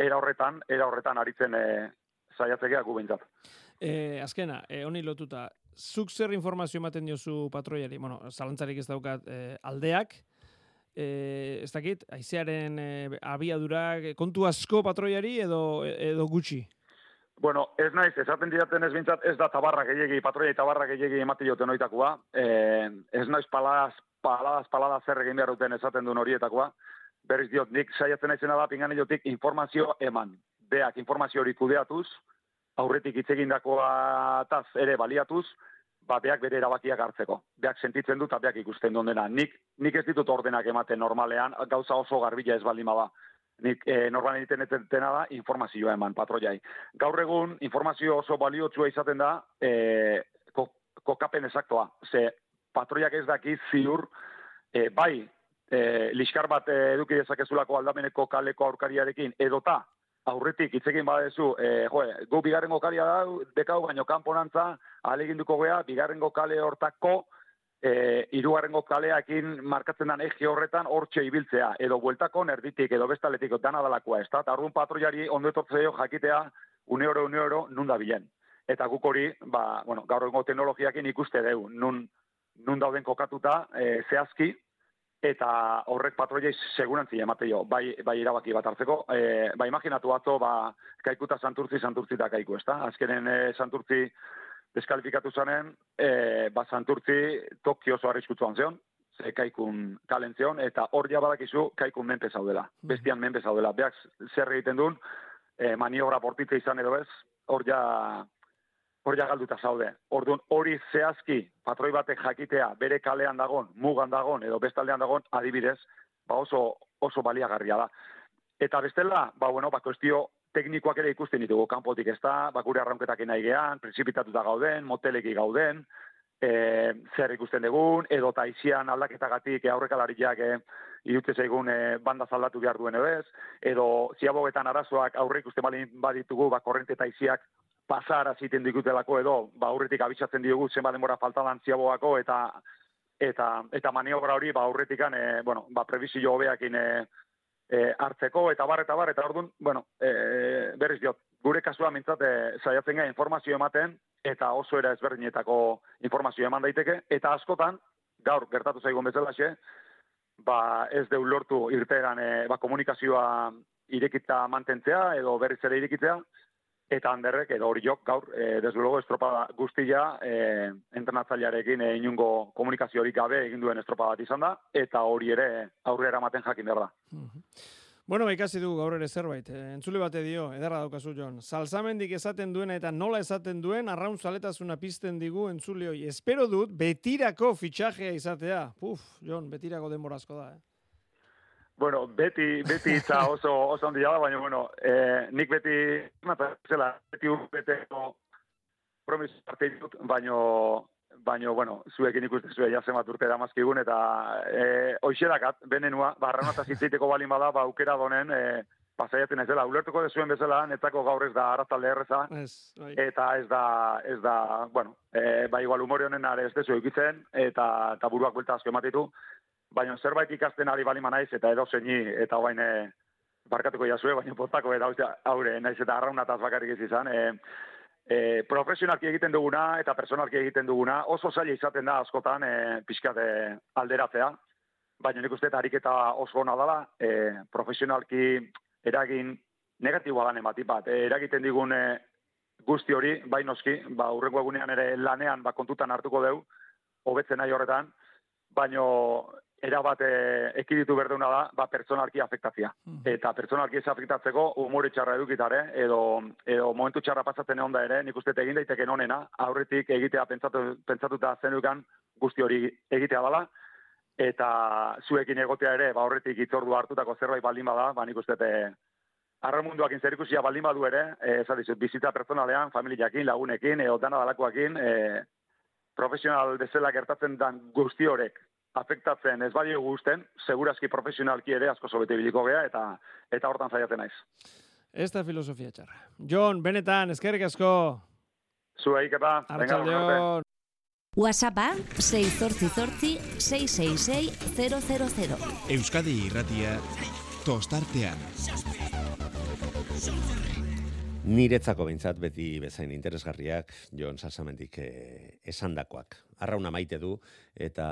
S6: era horretan, era horretan aritzen e, saiatzekea gu bintzat.
S3: E, azkena, e, honi lotuta, zuk zer informazio ematen diozu patroiari, bueno, zalantzarik ez daukat e, aldeak, e, ez dakit, aizearen e, abiadurak, kontu asko patroiari edo, edo gutxi?
S6: Bueno, ez naiz, esaten didaten ez bintzat, ez da tabarra gehiagi, patroia tabarra gehiagi emate joten oitakoa. Eh, ez naiz paladas, paladas, paladas zer egin behar duten esaten duen horietakoa. Berriz diot, nik saiatzen naizena da, pingan jotik informazio eman. Beak informazio hori kudeatuz, aurretik itzegindakoa taz ere baliatuz, ba, beak bere erabakiak hartzeko. Beak sentitzen dut, beak ikusten duen dena. Nik, nik ez ditut ordenak ematen normalean, gauza oso garbila ez baldin bada nik e, eh, norban egiten dena da informazioa eman patroiai. Gaur egun informazio oso baliotsua izaten da e, kokapen esaktoa. Ze patroiak ez daki ziur, e, bai, e, liskar bat eduki dezakezulako aldameneko kaleko aurkariarekin, edota aurretik itzekin badezu, e, jo, gu bigarren gokaria da, dekau, baino kanponantza, aleginduko gea, bigarren kale hortako, e, irugarrengo kaleakin markatzen den egi horretan hortxe ibiltzea, edo bueltako nerditik, edo bestaletik, dana dalakoa, ez da? Eta arduan patroiari ondetortzeo jakitea une oro, une oro, nun da bilen. Eta guk hori, ba, bueno, gaur egongo teknologiakin ikuste deu, nun, nun dauden kokatuta, e, zehazki, eta horrek patroiei segurantzi emate jo, bai, bai irabaki bat hartzeko. E, ba, imaginatu atzo, ba, kaikuta santurtzi, santurtzi da kaiku, ez da? Azkenen e, santurtzi, deskalifikatu zanen, e, ba, santurtzi toki oso arriskutzuan zeon, ze kaikun kalen zeon, eta hor ja badakizu kaikun menpe zaudela, mm. bestian menpe zaudela. Beak zer egiten duen, e, maniobra portitze izan edo ez, hor ja, hor ja galduta zaude. Orduan hori zehazki patroi batek jakitea bere kalean dagon, mugan dagon, edo bestaldean dagon, adibidez, ba oso, oso baliagarria da. Eta bestela, ba, bueno, ba, kuestio teknikoak ere ikusten ditugu kanpotik ez da, bakure arraunketak nahi gehan, precipitatuta gauden, moteleki gauden, e, zer ikusten dugun, edo taizian aldaketagatik aurrekalariak e, irutze zaigun e, banda zaldatu behar duen ez, edo ziabogetan arazoak aurre ikusten baditugu, ba, korrente taiziak pasar aziten dikutelako edo, ba, aurretik abitzatzen diogu zenba denbora faltadan ziaboako, eta eta eta maniobra hori ba aurretikan eh bueno ba prebizio hobeakin eh e, hartzeko eta bar eta bar eta ordun bueno e, berriz diot gure kasua mintzat e, saiatzen ga informazio ematen eta oso era ezberdinetako informazio eman daiteke eta askotan gaur gertatu zaigun bezala xe ba ez deu lortu irteran e, ba, komunikazioa irekita mantentzea edo berriz ere irekitzea eta handerrek edo hori jok gaur, e, desluego estropa guztia e, entrenatzailearekin e, inungo komunikaziorik gabe egin duen estropa bat izan da, eta hori ere aurrera ematen jakin behar da.
S3: Bueno, ba, ikasi dugu gaur ere zerbait. Eh, entzule bate dio, ederra daukazu, Jon. Salzamendik esaten duena eta nola esaten duen, arraun zaletasuna pizten digu entzule hoi. Espero dut, betirako fitxajea izatea. Puf, Jon, betirako denborazko da, eh?
S6: Bueno, beti, beti itza oso, oso handia da, baina, bueno, eh, nik beti, mata, zela, beti beteko promis parte ditut, baina, baina, bueno, zuekin ikuste zue jasen bat urte damazkigun, eta eh, hoxerakat, benenua, barra nata zitzeiteko balin bada, ba, aukera donen, eh, pasaiatzen ez dela, ulertuko dezuen bezala, netako gaur ez da arrazalde erreza,
S3: Ez, bai.
S6: eta ez da, ez da, bueno, e, ba igual humore honen are ez dezu eukitzen, eta, eta buruak buelta asko ematitu, baina zerbait ikasten ari bali naiz eta edo zeini, eta guain e, barkatuko jazue, baina postako eta hau- haure, naiz eta arraunataz bakarrik ez izan, e, e, profesionalki egiten duguna eta personalki egiten duguna, oso zaila izaten da askotan e, pixkat e, alderatzea, baina nik uste eta ariketa oso ona dela, e, profesionalki eragin negatiboa dan emati bat, e, eragiten digun e, guzti hori, bai noski, ba, urrengo egunean ere lanean ba, kontutan hartuko deu, hobetzen nahi horretan, baino erabat e, ekiditu berduna da, ba, pertsonalki afektatzia. Eta pertsonalki ez afektatzeko umore txarra edukitare, edo, edo momentu txarra pasatzen egon da ere, nik uste egin daiteken onena, aurretik egitea pentsatu, pentsatuta zenukan guzti hori egitea dela, eta zuekin egotea ere, ba, horretik itzordu hartutako zerbait baldin bada, ba, nik uste arramunduak inzerikusia baldin badu ere, e, dizut, bizitza personalean, familiakin, lagunekin, e, dana dalakoakin, e, profesional bezala gertatzen dan guzti horek afektatzen ez badio gusten, segurazki profesionalki ere asko sobete biliko gea, eta eta hortan zaiatzen naiz.
S3: Ez da filosofia txarra. Jon, benetan, eskerrik asko.
S6: Buena arte.
S3: Arratsaldeon.
S7: WhatsAppa 688 666 000.
S8: Euskadi irratia tostartean.
S2: Niretzako behintzat beti bezain interesgarriak Jon Sasamendik eh, esandakoak. Arrauna maite du eta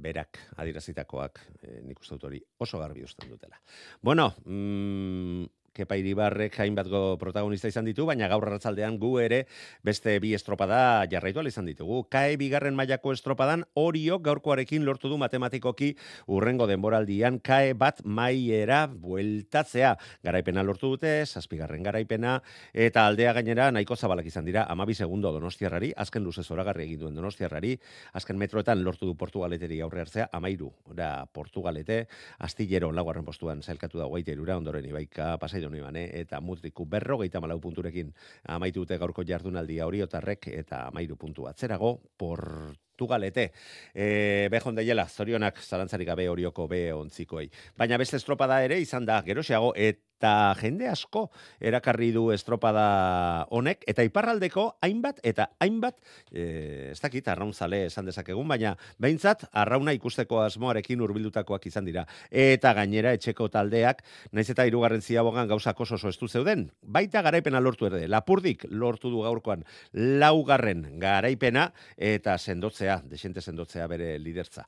S2: berak adirazitakoak eh, nik uste dut hori oso garbi uzten dutela. Bueno, mm, Kepa Iribarrek hainbatgo protagonista izan ditu, baina gaur arratzaldean gu ere beste bi estropada jarraitu izan ditugu. Kae bigarren mailako estropadan Orio gaurkoarekin lortu du matematikoki urrengo denboraldian kae bat maiera bueltatzea. Garaipena lortu dute, zazpigarren garaipena, eta aldea gainera nahiko zabalak izan dira, amabi segundo donostiarrari, azken luze zoragarri egin duen donostiarrari, azken metroetan lortu du Portugaleteri aurre hartzea, amairu, ora Portugalete, astillero laugarren postuan zailkatu da guaite irura, ondoren ibaika, pasai doni bane, eta mutriku berrogeita malau punturekin amaitu dute gaurko jardunaldia hori otarrek, eta amairu puntu atzerago, Portugalete. E, Bejon deiela, zorionak zalantzarik gabe horioko be ontzikoei. Baina beste estropada ere izan da geroxeago, eta jende asko erakarri du estropada honek, eta iparraldeko hainbat eta hainbat, e, ez dakit, arraunzale esan dezakegun, baina behintzat, arrauna ikusteko asmoarekin hurbildutakoak izan dira. Eta gainera etxeko taldeak, naiz eta hirugarren ziabogan gauzak oso oso estu zeuden, baita garaipena lortu ere. Lapurdik lortu du gaurkoan laugarren garaipena, eta sendotzea, desente sendotzea bere lidertza.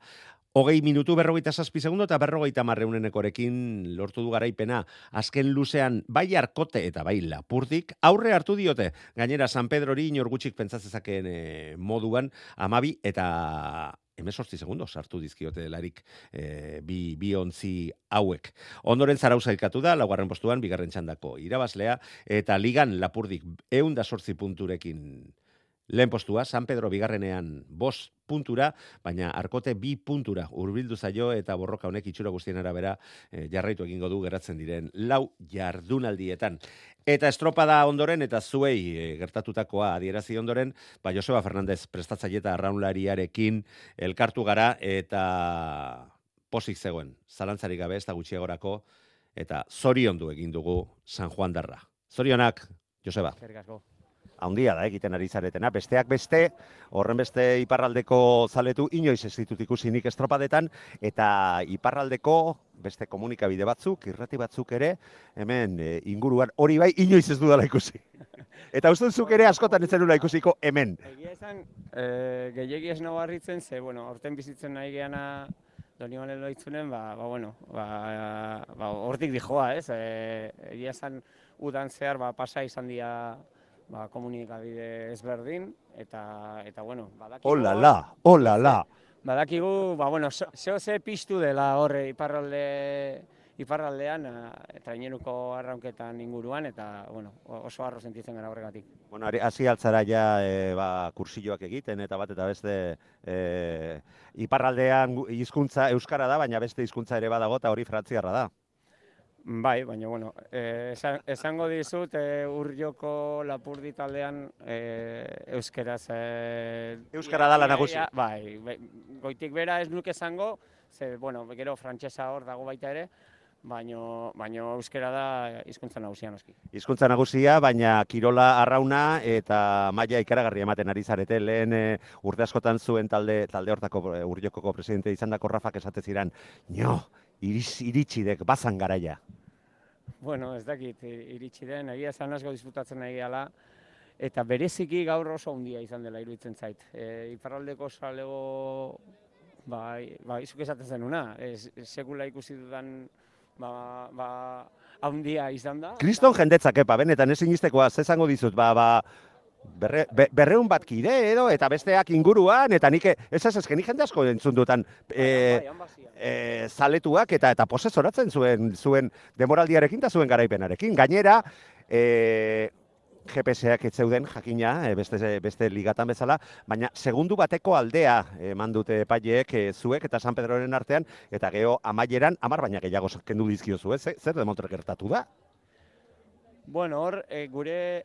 S2: Hogei minutu berrogeita zazpi segundo eta berrogeita marreunenekorekin lortu du garaipena. Azken luzean bai arkote eta bai lapurdik aurre hartu diote. Gainera San Pedrori inor gutxik pentsatzezaken e, moduan amabi eta emesortzi segundo sartu dizkiote delarik e, bi, bi ontzi hauek. Ondoren zarau zailkatu da, laugarren postuan, bigarren txandako irabazlea, eta ligan lapurdik eunda sortzi punturekin Lehen postua, San Pedro bigarrenean bost puntura, baina arkote bi puntura urbildu zaio eta borroka honek itxura guztien arabera eh, jarraitu egingo du geratzen diren lau jardunaldietan. Eta estropada ondoren eta zuei eh, gertatutakoa adierazi ondoren, ba Joseba Fernandez prestatzaileta arraunlariarekin elkartu gara eta posik zegoen, zalantzarik gabe ez da gutxiagorako, eta zoriondu egin dugu San Juan darra. Zorionak, Joseba.
S9: Eskerrik.
S2: Handia da egiten ari zaretena. Besteak beste, horren beste iparraldeko zaletu inoiz ez ditut ikusi nik estropadetan, eta iparraldeko beste komunikabide batzuk, irrati batzuk ere, hemen e, inguruan hori bai inoiz ez dudala ikusi. eta uste zuk ere askotan ez zenula ikusiko hemen.
S9: Egia esan, e, gehiegi ez nago harritzen, ze, bueno, horten bizitzen nahi geana Doni Manuel loitzunen, ba, ba, bueno, ba, ba, hortik dijoa, ez? E, egia esan, udan zehar, ba, pasa izan dira ba, komunikabide ezberdin, eta, eta bueno, badakigu...
S2: Hola la, hola la.
S9: Badakigu, ba, bueno, zeo ze piztu dela horre iparralde iparraldean, eh, traineruko arraunketan inguruan, eta, bueno, oso arro sentitzen gara horregatik.
S2: Bueno, hasi altzara ja e, ba, kursilloak egiten eta bat eta beste e, iparraldean hizkuntza euskara da, baina beste hizkuntza ere badago eta hori frantziarra da.
S9: Bai, baina, bueno, eh, esan- esango dizut, eh, urrioko lapurdi taldean eh, euskeraz... Eh,
S2: Euskara da la
S9: ia- ia-
S2: nagusi.
S9: ia- Bai, bai, goitik bera ez nuke esango, ze, bueno, gero frantsesa hor dago baita ere, baino, baino euskera da hizkuntza nagusia noski.
S2: Hizkuntza nagusia, baina kirola arrauna eta maila ikaragarri ematen ari zarete. Lehen e, urte askotan zuen talde talde hortako e, urriokoko presidente izandako Rafak esate ziran, "No, iris, iritsidek bazan garaia."
S9: Bueno, ez dakit, iritsi den, egia esan asko disfrutatzen nahi gehala, eta bereziki gaur oso handia izan dela iruditzen zait. E, iparraldeko salego, bai, bai, zuk esaten zenuna, ez, sekula ikusi dudan, ba, ba, handia izan da.
S2: Kriston jendetzak epa, benetan ezin iztekoa, ze esango dizut, ba, ba, berre, be, berreun bat kide edo, eta besteak inguruan, eta nik, ez ez ez, nik jende asko entzun dutan, e, e, zaletuak eta eta posesoratzen zuen zuen demoraldiarekin eta zuen garaipenarekin. Gainera, e, GPS-ak ez zeuden jakina, e, beste, beste ligatan bezala, baina segundu bateko aldea eman dute epaileek e, zuek eta San Pedroren artean, eta geho amaieran, amar baina gehiago kendu dizkiozu, ez? Zer demontre gertatu da?
S9: Bueno, hor, e, gure,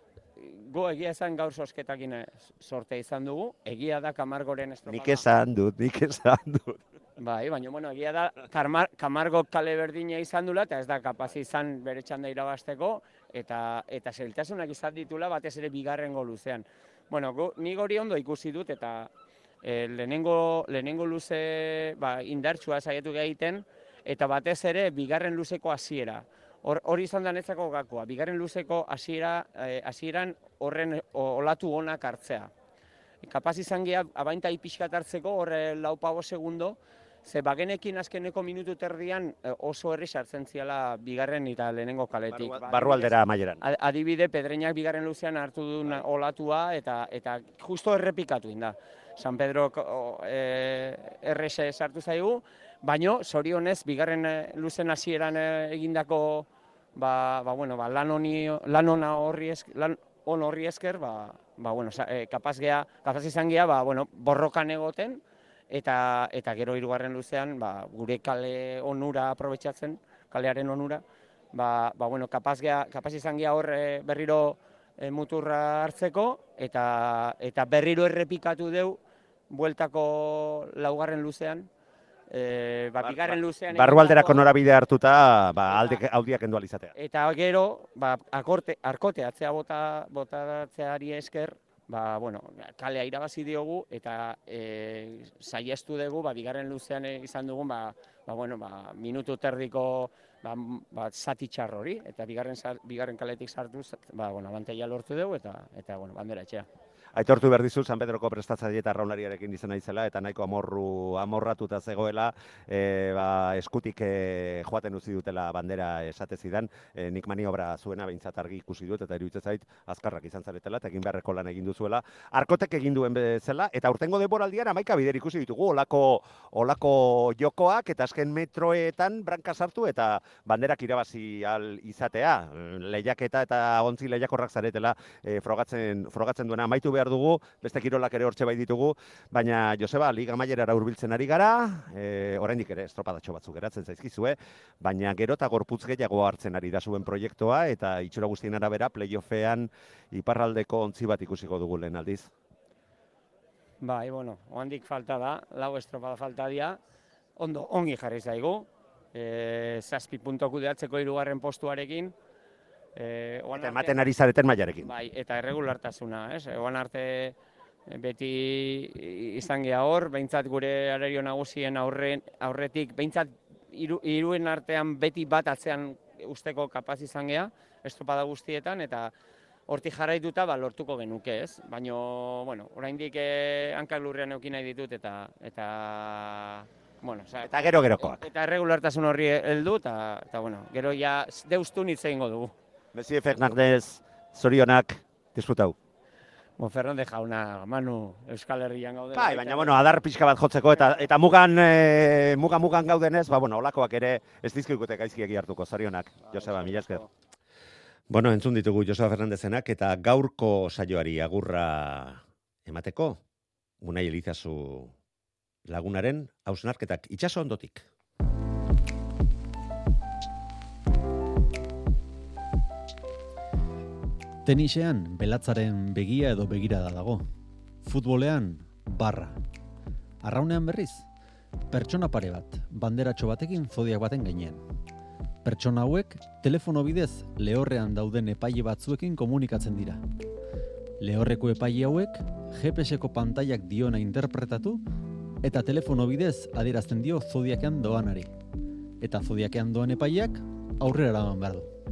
S9: go egia esan gaur sosketakin eh, sortea izan dugu, egia da kamargoren estropada.
S2: Nik esan dut, nik esan dut.
S9: Bai, baina, bueno, egia da, Karmar, Kamargo kale berdina izan dula, eta ez da kapaz izan bere txanda irabazteko, eta, eta zeltasunak izan ditula batez ere bigarrengo luzean. Bueno, go, nik hori ondo ikusi dut, eta e, lehenengo, lehenengo luze ba, indartsua saiatu egiten, eta batez ere bigarren luzeko hasiera. Hor, hori izan da netzako gakoa, bigarren luzeko hasiera, eh, hasieran horren o- olatu onak hartzea. Kapaz izan geha, abaintai pixkat hartzeko, horre lau pabo segundo, ze bagenekin azkeneko minutu terdian eh, oso herri sartzen ziala bigarren eta lehenengo kaletik.
S2: Barru-
S9: Ba,
S2: barrualdera amaieran.
S9: Ad- Adibide, Pedreñak bigarren luzean hartu duen olatua eta eta justo errepikatu inda. San Pedro e, errexe sartu zaigu, baino zorionez bigarren eh, luzen hasieran eh, egindako ba, ba, bueno, ba, lan, honi, lan ona horri esker, lan on horri esker, ba, ba, bueno, sa, e, kapaz, gea, kapaz izan gea, ba, bueno, borrokan egoten, eta, eta gero hirugarren luzean, ba, gure kale onura aprobetxatzen, kalearen onura, ba, ba, bueno, kapaz, gea, kapaz izan gea hor berriro eh, muturra hartzeko, eta, eta berriro errepikatu deu, bueltako laugarren luzean, e, ba, bigarren luzean...
S2: Barrualderako
S9: egindako-
S2: norabide hartuta, ba, alde, audiak endu alizatea.
S9: Eta gero, ba, akorte, arkote atzea bota, botatzeari esker, ba, bueno, kalea irabazi diogu eta e, saiestu dugu, ba, bigarren luzean izan dugun, ba, ba, bueno, ba, minutu terdiko ba, ba, zati txar hori, eta bigarren, bigarren kaletik sartuz, ba, bueno, abantaila lortu dugu, eta, eta bueno, bandera etxea.
S2: Aitortu behar dizu, San Pedroko prestatzaile eta arraunlariarekin izan naizela, eta nahiko amorru, amorratuta zegoela, e, ba, eskutik e, joaten utzi dutela bandera esate zidan, e, nik maniobra zuena behintzat argi ikusi dut, eta iruditzen zait azkarrak izan zaretela, eta egin beharreko lan egin duzuela. Arkotek egin duen bezala, eta urtengo denboraldian amaika bider ikusi ditugu, olako, olako jokoak, eta azken metroetan branka sartu, eta banderak irabazi al izatea. Lehiaketa eta ontzi lehiakorrak zaretela e, frogatzen, frogatzen duena amaitu behar dugu, beste kirolak ere hortxe bai ditugu, baina Joseba, Liga Mailerara hurbiltzen ari gara, e, oraindik ere estropadatxo batzuk geratzen zaizkizue, baina gero eta gorputz gehiago hartzen ari da zuen proiektua, eta itxura guztien arabera playoffean iparraldeko ontzi bat ikusiko dugu lehen aldiz.
S9: Bai, bueno, oandik falta da, lau estropada falta dira, ondo, ongi jarri zaigu, e, zazpi punto kudeatzeko hirugarren postuarekin, e, oan
S2: Eta ematen ari zareten mailarekin.
S9: Bai, eta erregulartasuna, ez? Egon arte eh, beti izan gea hor, behintzat gure arerio nagusien aurren, aurretik, behintzat hiru, hiruen artean beti bat atzean usteko kapaz izan gea, estropada guztietan, eta hortik jarraituta ba, lortuko genuke, ez? Baina, bueno, oraindik eh, hankak lurrean eukin nahi ditut, eta, eta bueno, oza,
S2: Eta gero gerokoak.
S9: Eta erregulartasun horri heldu, eta, eta bueno, gero ja deustun hitz egingo dugu.
S2: Messi Fernandez, zorionak, disfrutau.
S9: Bon, Fernandez jauna, Manu, Euskal Herrian gaude.
S2: Bai, baina bueno, adar pixka bat jotzeko eta eta mugan e, muga mugan gaudenez, ba bueno, olakoak ere ez dizkigute gaizkiegi hartuko zorionak. Joseba, mila esker. Bueno, entzun ditugu Joseba Fernandezenak eta gaurko saioari agurra emateko Unai Elizazu lagunaren hausnarketak itsaso ondotik.
S10: Tenisean belatzaren begia edo begirada dago. Futbolean barra. Arraunean berriz, pertsona pare bat, banderatxo batekin zodiak baten gainean. Pertsona hauek telefono bidez lehorrean dauden epaile batzuekin komunikatzen dira. Lehorreko epaile hauek GPS-eko pantaiak diona interpretatu eta telefono bidez adierazten dio zodiakean doanari. Eta zodiakean doan epaileak aurrera eraman behar du.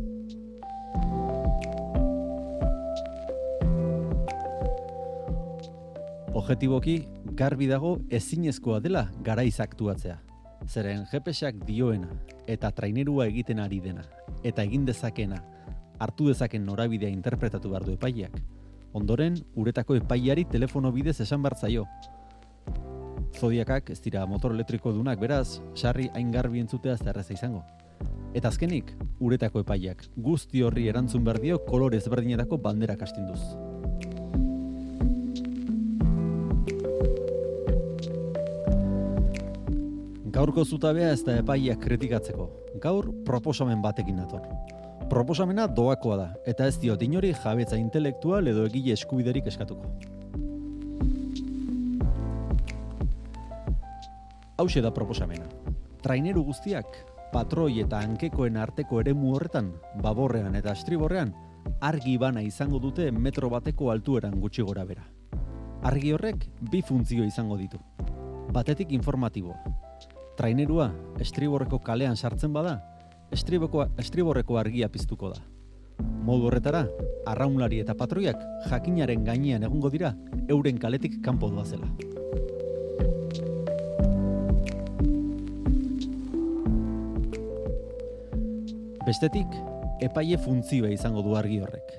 S10: Objetiboki, garbi dago ezinezkoa dela garaiz aktuatzea. Zeren GPSak dioena eta trainerua egiten ari dena eta egin dezakena hartu dezaken norabidea interpretatu behar du epaileak. Ondoren, uretako epaileari telefono bidez esan bartzaio. Zodiakak ez dira motor elektriko dunak beraz, sarri hain garbi entzutea ez erreza izango. Eta azkenik, uretako epaileak guzti horri erantzun behar dio kolore ezberdinetako banderak astinduz. Gaurko zutabea ez da epaileak kritikatzeko. Gaur proposamen batekin nator. Proposamena doakoa da, eta ez dio inori jabetza intelektual edo egile eskubiderik eskatuko. Hauxe da proposamena. Traineru guztiak, patroi eta hankekoen arteko eremu horretan, baborrean eta estriborrean, argi bana izango dute metro bateko altueran gutxi gora bera. Argi horrek bi funtzio izango ditu. Batetik informatiboa. Trainerua estriborreko kalean sartzen bada, estriboko, estriborreko argia piztuko da. Modu horretara, arraunlari eta patroiak jakinaren gainean egongo dira euren kaletik kanpo doazela. Bestetik, epaile funtzioa izango du argi horrek.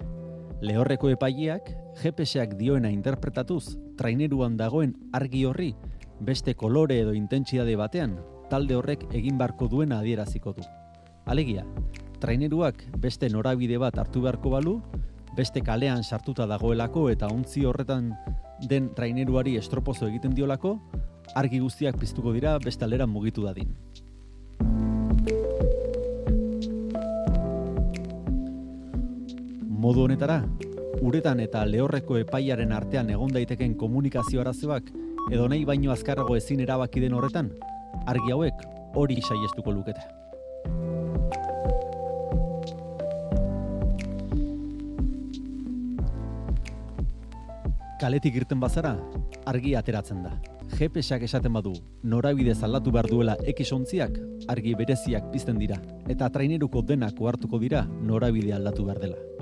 S10: Lehorreko epaileak, GPS-ak dioena interpretatuz, traineruan dagoen argi horri, beste kolore edo intentsitate batean, talde horrek egin barko duena adieraziko du. Alegia, traineruak beste norabide bat hartu beharko balu, beste kalean sartuta dagoelako eta ontzi horretan den traineruari estropozo egiten diolako, argi guztiak piztuko dira beste aldera mugitu dadin. Modu honetara, uretan eta lehorreko epaiaren artean egon daiteken komunikazio arazoak edo nahi baino azkarrago ezin erabaki den horretan, argi hauek hori saiestuko lukete. Kaletik irten bazara, argi ateratzen da. GPS-ak esaten badu, norabide aldatu behar duela ekisontziak, argi bereziak pizten dira, eta traineruko denak ohartuko dira norabide aldatu behar dela.